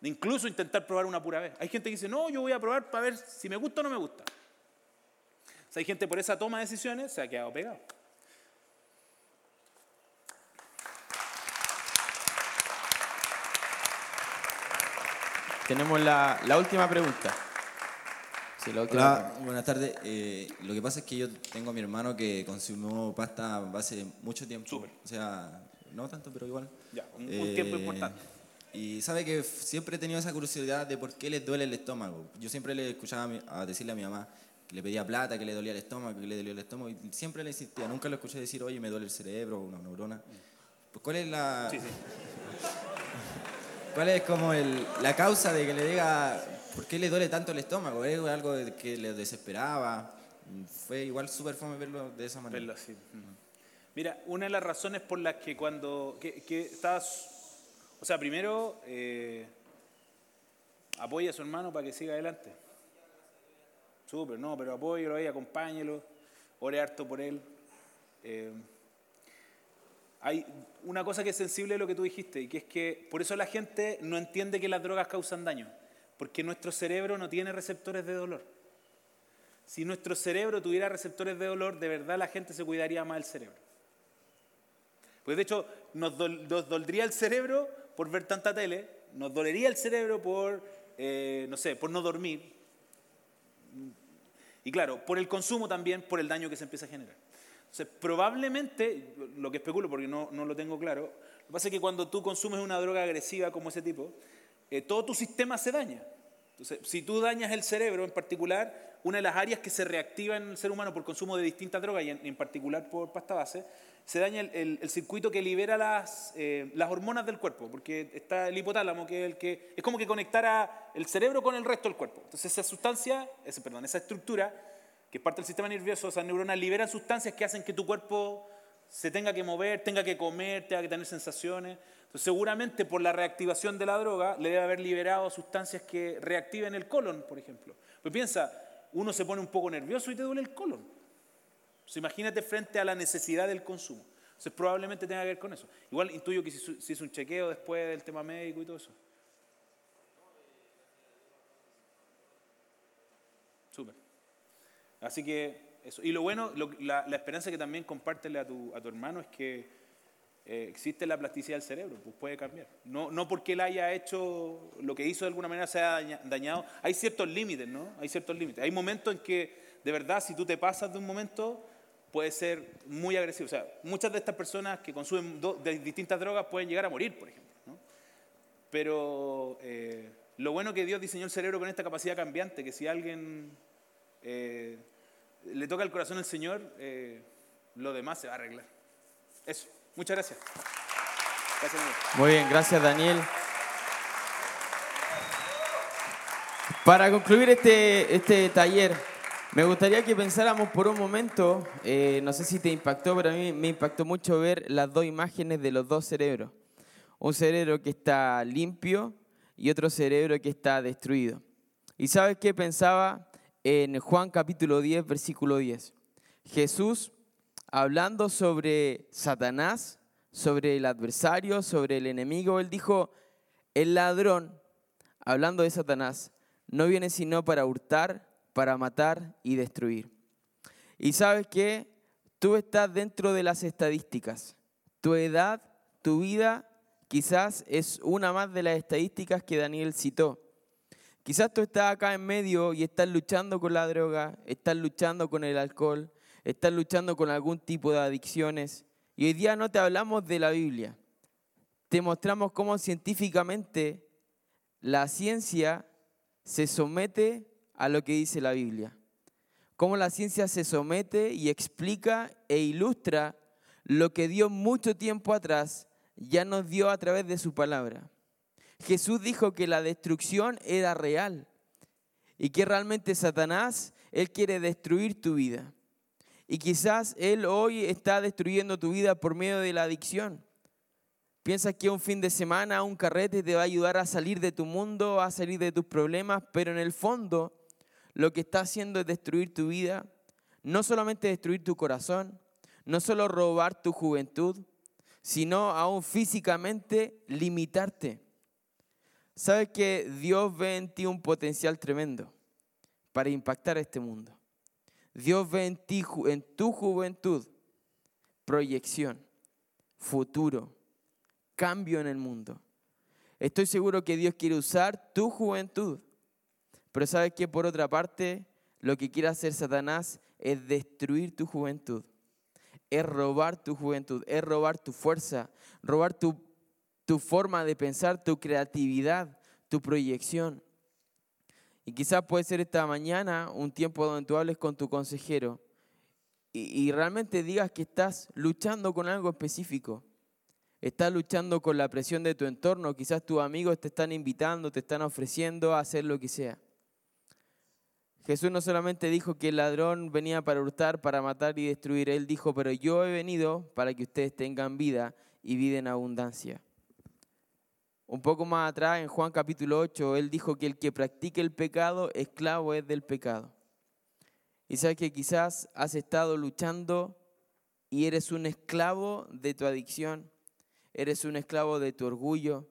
S2: de incluso intentar probar una pura vez. Hay gente que dice, no, yo voy a probar para ver si me gusta o no me gusta hay gente por esa toma de decisiones se ha quedado pegado.
S1: Tenemos la, última pregunta.
S7: Hola, buenas tardes. Eh, lo que pasa es que yo tengo a mi hermano que consumió pasta hace mucho tiempo. O sea, no tanto, pero igual.
S2: Ya, un, tiempo eh, importante.
S7: Y sabe que siempre he tenido esa curiosidad de por qué le duele el estómago. Yo siempre le escuchaba a decirle a mi mamá, le pedía plata, que le dolía el estómago, que le dolía el estómago, y siempre le insistía, nunca lo escuché decir, oye, me duele el cerebro, una neurona. Pues, ¿cuál es la... ¿Cuál es como el, la causa de que le diga, por qué le duele tanto el estómago? ¿Es algo que le desesperaba? Fue igual súper fome verlo de esa manera.
S2: Verlo así. Mira, una de las razones por las que cuando que, estás, o sea, primero eh, apoya a su hermano para que siga adelante. Súper, no, pero apóyelo ahí, acompáñelo, ore harto por él. Eh, hay una cosa que es sensible de lo que tú dijiste, y que es que por eso la gente no entiende que las drogas causan daño, porque nuestro cerebro no tiene receptores de dolor. Si nuestro cerebro tuviera receptores de dolor, de verdad la gente se cuidaría más del cerebro. Pues de hecho, nos, dolería el cerebro por ver tanta tele, nos dolería el cerebro por, eh, no sé, por no dormir, y claro, por el consumo también, por el daño que se empieza a generar. Entonces, probablemente, lo que especulo porque no, no lo tengo claro, lo que pasa es que cuando tú consumes una droga agresiva como ese tipo, eh, todo tu sistema se daña. Entonces, si tú dañas el cerebro en particular, una de las áreas que se reactiva en el ser humano por consumo de distintas drogas y en particular por pasta base, se daña el, circuito que libera las, eh, las, hormonas del cuerpo, porque está el hipotálamo, que es el que es como que conectara el cerebro con el resto del cuerpo. Entonces esa sustancia, ese, perdón, esa estructura, que es parte del sistema nervioso, esas neuronas liberan sustancias que hacen que tu cuerpo se tenga que mover, tenga que comer, tenga que tener sensaciones. Seguramente por la reactivación de la droga le debe haber liberado sustancias que reactiven el colon, por ejemplo. Pues piensa, uno se pone un poco nervioso y te duele el colon imagínate frente a la necesidad del consumo. Entonces probablemente tenga que ver con eso. Igual intuyo que si, es un chequeo después del tema médico y todo eso. Súper. Así que eso. Y lo bueno, la, esperanza que también compártele a tu, a tu hermano es que eh, existe la plasticidad del cerebro, pues puede cambiar. No, no porque él haya hecho lo que hizo de alguna manera se haya dañado. Hay ciertos límites, ¿no? Hay ciertos límites. Hay momentos en que, de verdad, si tú te pasas de un momento, puede ser muy agresivo. O sea, muchas de estas personas que consumen distintas drogas pueden llegar a morir, por ejemplo. Pero eh, lo bueno que Dios diseñó el cerebro con esta capacidad cambiante, que si alguien eh, le toca el corazón al Señor, lo demás se va a arreglar. Eso. Muchas gracias.
S1: gracias Muy bien, gracias Daniel. Para concluir este, este taller, me gustaría que pensáramos por un momento, eh, no sé si te impactó, pero a mí me impactó mucho ver las dos imágenes de los dos cerebros. Un cerebro que está limpio y otro cerebro que está destruido. ¿Y sabes qué pensaba en Juan capítulo 10, versículo 10? Jesús hablando sobre Satanás, sobre el adversario, sobre el enemigo, él dijo, el ladrón, hablando de Satanás, no viene sino para hurtar, para matar y destruir. Y sabes que tú estás dentro de las estadísticas. Tu edad, tu vida, quizás es una más de las estadísticas que Daniel citó. Quizás tú estás acá en medio y estás luchando con la droga, estás luchando con el alcohol, estás luchando con algún tipo de adicciones. Y hoy día no te hablamos de la Biblia. Te mostramos cómo científicamente la ciencia se somete a lo que dice la Biblia. Cómo la ciencia se somete y explica e ilustra lo que Dios mucho tiempo atrás ya nos dio a través de su palabra. Jesús dijo que la destrucción era real y que realmente Satanás, él quiere destruir tu vida. Y quizás él hoy está destruyendo tu vida por medio de la adicción. Piensas que un fin de semana, un carrete te va a ayudar a salir de tu mundo, a salir de tus problemas, pero en el fondo lo que está haciendo es destruir tu vida, no solamente destruir tu corazón, no solo robar tu juventud, sino aún físicamente limitarte. Sabes que Dios ve en ti un potencial tremendo para impactar este mundo. Dios ve en ti, en tu juventud, proyección, futuro, cambio en el mundo. Estoy seguro que Dios quiere usar tu juventud. Pero sabes que por otra parte, lo que quiere hacer Satanás es destruir tu juventud. Es robar tu juventud, es robar tu fuerza, robar tu, tu forma de pensar, tu creatividad, tu proyección. Y quizás puede ser esta mañana un tiempo donde tú hables con tu consejero y, y realmente digas que estás luchando con algo específico. Estás luchando con la presión de tu entorno. Quizás tus amigos te están invitando, te están ofreciendo a hacer lo que sea. Jesús no solamente dijo que el ladrón venía para hurtar, para matar y destruir. Él dijo, pero yo he venido para que ustedes tengan vida y vida en abundancia. Un poco más atrás, en Juan capítulo 8, él dijo que el que practique el pecado, esclavo es del pecado. Y sabes que quizás has estado luchando y eres un esclavo de tu adicción, eres un esclavo de tu orgullo,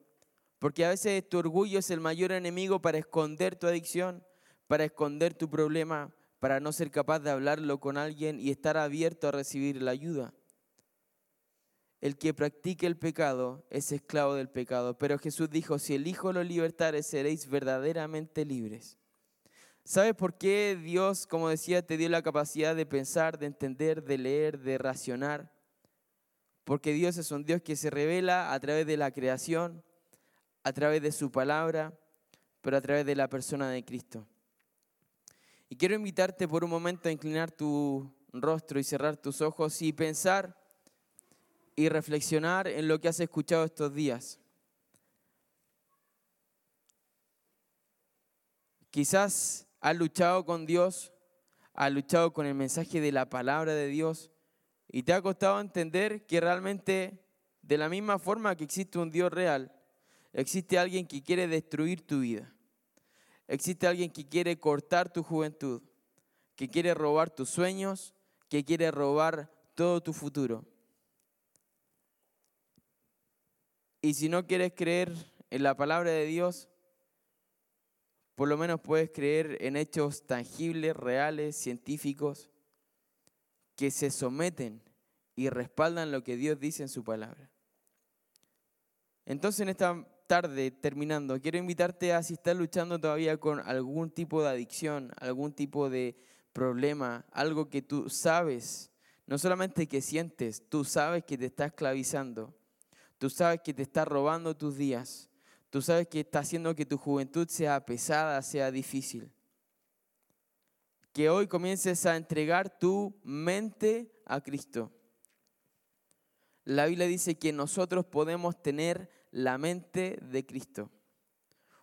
S1: porque a veces tu orgullo es el mayor enemigo para esconder tu adicción, para esconder tu problema, para no ser capaz de hablarlo con alguien y estar abierto a recibir la ayuda. El que practique el pecado es esclavo del pecado. Pero Jesús dijo, si el Hijo lo libertare, seréis verdaderamente libres. ¿Sabes por qué Dios, como decía, te dio la capacidad de pensar, de entender, de leer, de racionar? Porque Dios es un Dios que se revela a través de la creación, a través de su palabra, pero a través de la persona de Cristo. Y quiero invitarte por un momento a inclinar tu rostro y cerrar tus ojos y pensar y reflexionar en lo que has escuchado estos días. Quizás has luchado con Dios, has luchado con el mensaje de la palabra de Dios y te ha costado entender que realmente de la misma forma que existe un Dios real, existe alguien que quiere destruir tu vida. Existe alguien que quiere cortar tu juventud, que quiere robar tus sueños, que quiere robar todo tu futuro. Y si no quieres creer en la palabra de Dios, por lo menos puedes creer en hechos tangibles, reales, científicos, que se someten y respaldan lo que Dios dice en su palabra. Entonces en esta tarde, terminando, quiero invitarte a si estás luchando todavía con algún tipo de adicción, algún tipo de problema, algo que tú sabes, no solamente que sientes, tú sabes que te está esclavizando Tú sabes que te está robando tus días. Tú sabes que está haciendo que tu juventud sea pesada, sea difícil. Que hoy comiences a entregar tu mente a Cristo. La Biblia dice que nosotros podemos tener la mente de Cristo.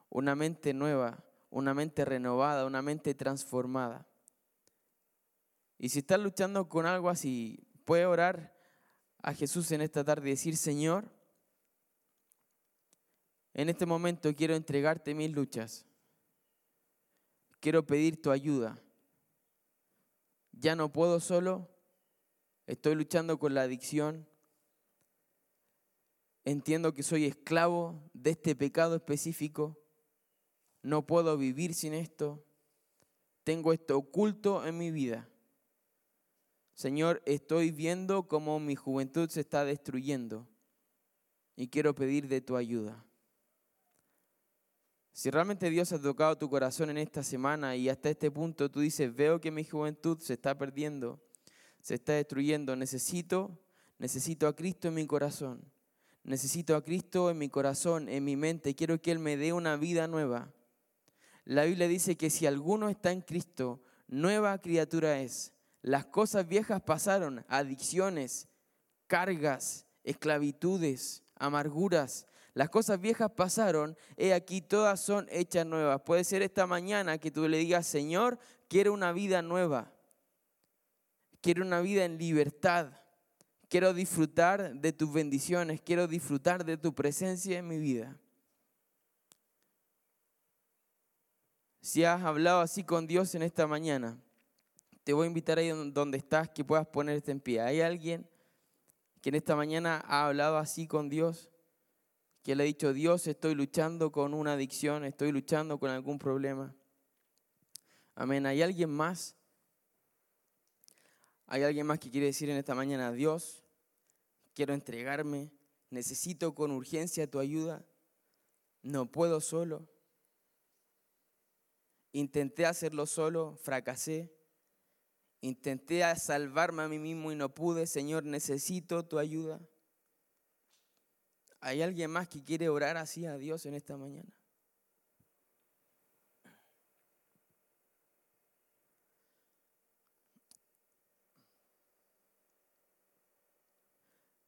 S1: Una mente nueva, una mente renovada, una mente transformada. Y si estás luchando con algo así, puedes orar a Jesús en esta tarde y decir, Señor, en este momento quiero entregarte mis luchas. Quiero pedir tu ayuda. Ya no puedo solo. Estoy luchando con la adicción. Entiendo que soy esclavo de este pecado específico. No puedo vivir sin esto. Tengo esto oculto en mi vida. Señor, estoy viendo cómo mi juventud se está destruyendo y quiero pedir de tu ayuda. Si realmente Dios ha tocado tu corazón en esta semana y hasta este punto tú dices, veo que mi juventud se está perdiendo, se está destruyendo, necesito, necesito a Cristo en mi corazón, necesito a Cristo en mi corazón, en mi mente, quiero que Él me dé una vida nueva. La Biblia dice que si alguno está en Cristo, nueva criatura es. Las cosas viejas pasaron, adicciones, cargas, esclavitudes, amarguras. Las cosas viejas pasaron, he aquí todas son hechas nuevas. Puede ser esta mañana que tú le digas, Señor, quiero una vida nueva. Quiero una vida en libertad. Quiero disfrutar de tus bendiciones. Quiero disfrutar de tu presencia en mi vida. Si has hablado así con Dios en esta mañana, te voy a invitar ahí donde estás que puedas ponerte en pie. ¿Hay alguien que en esta mañana ha hablado así con Dios? Que le ha dicho, Dios, estoy luchando con una adicción, estoy luchando con algún problema. Amén. ¿Hay alguien más? ¿Hay alguien más que quiere decir en esta mañana, Dios, quiero entregarme, necesito con urgencia tu ayuda, no puedo solo? Intenté hacerlo solo, fracasé. Intenté salvarme a mí mismo y no pude. Señor, necesito tu ayuda. ¿Hay alguien más que quiere orar así a Dios en esta mañana?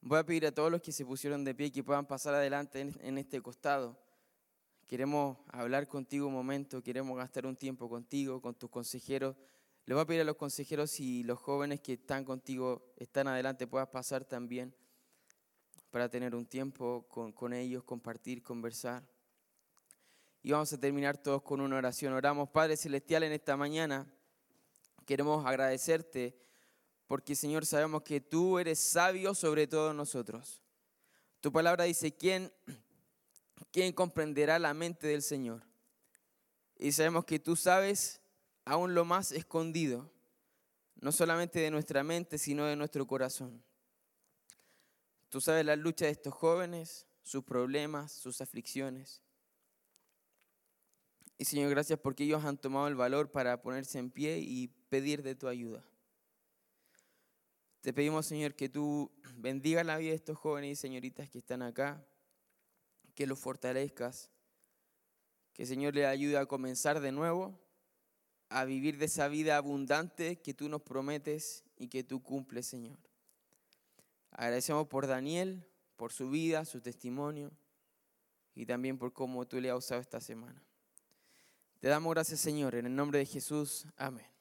S1: Voy a pedir a todos los que se pusieron de pie que puedan pasar adelante en este costado. Queremos hablar contigo un momento, queremos gastar un tiempo contigo, con tus consejeros. Le voy a pedir a los consejeros si los jóvenes que están contigo están adelante, puedas pasar también para tener un tiempo con, ellos, compartir, conversar. Y vamos a terminar todos con una oración. Oramos, Padre Celestial, en esta mañana. Queremos agradecerte porque, Señor, sabemos que tú eres sabio sobre todos nosotros. Tu palabra dice, ¿quién ¿quién comprenderá la mente del Señor? Y sabemos que tú sabes aún lo más escondido, no solamente de nuestra mente, sino de nuestro corazón. Tú sabes la lucha de estos jóvenes, sus problemas, sus aflicciones. Y Señor, gracias porque ellos han tomado el valor para ponerse en pie y pedir de tu ayuda. Te pedimos, Señor, que tú bendigas la vida de estos jóvenes y señoritas que están acá que lo fortalezcas, que Señor le ayude a comenzar de nuevo, a vivir de esa vida abundante que tú nos prometes y que tú cumples, Señor. Agradecemos por Daniel, por su vida, su testimonio y también por cómo tú le has usado esta semana. Te damos gracias, Señor, en el nombre de Jesús. Amén.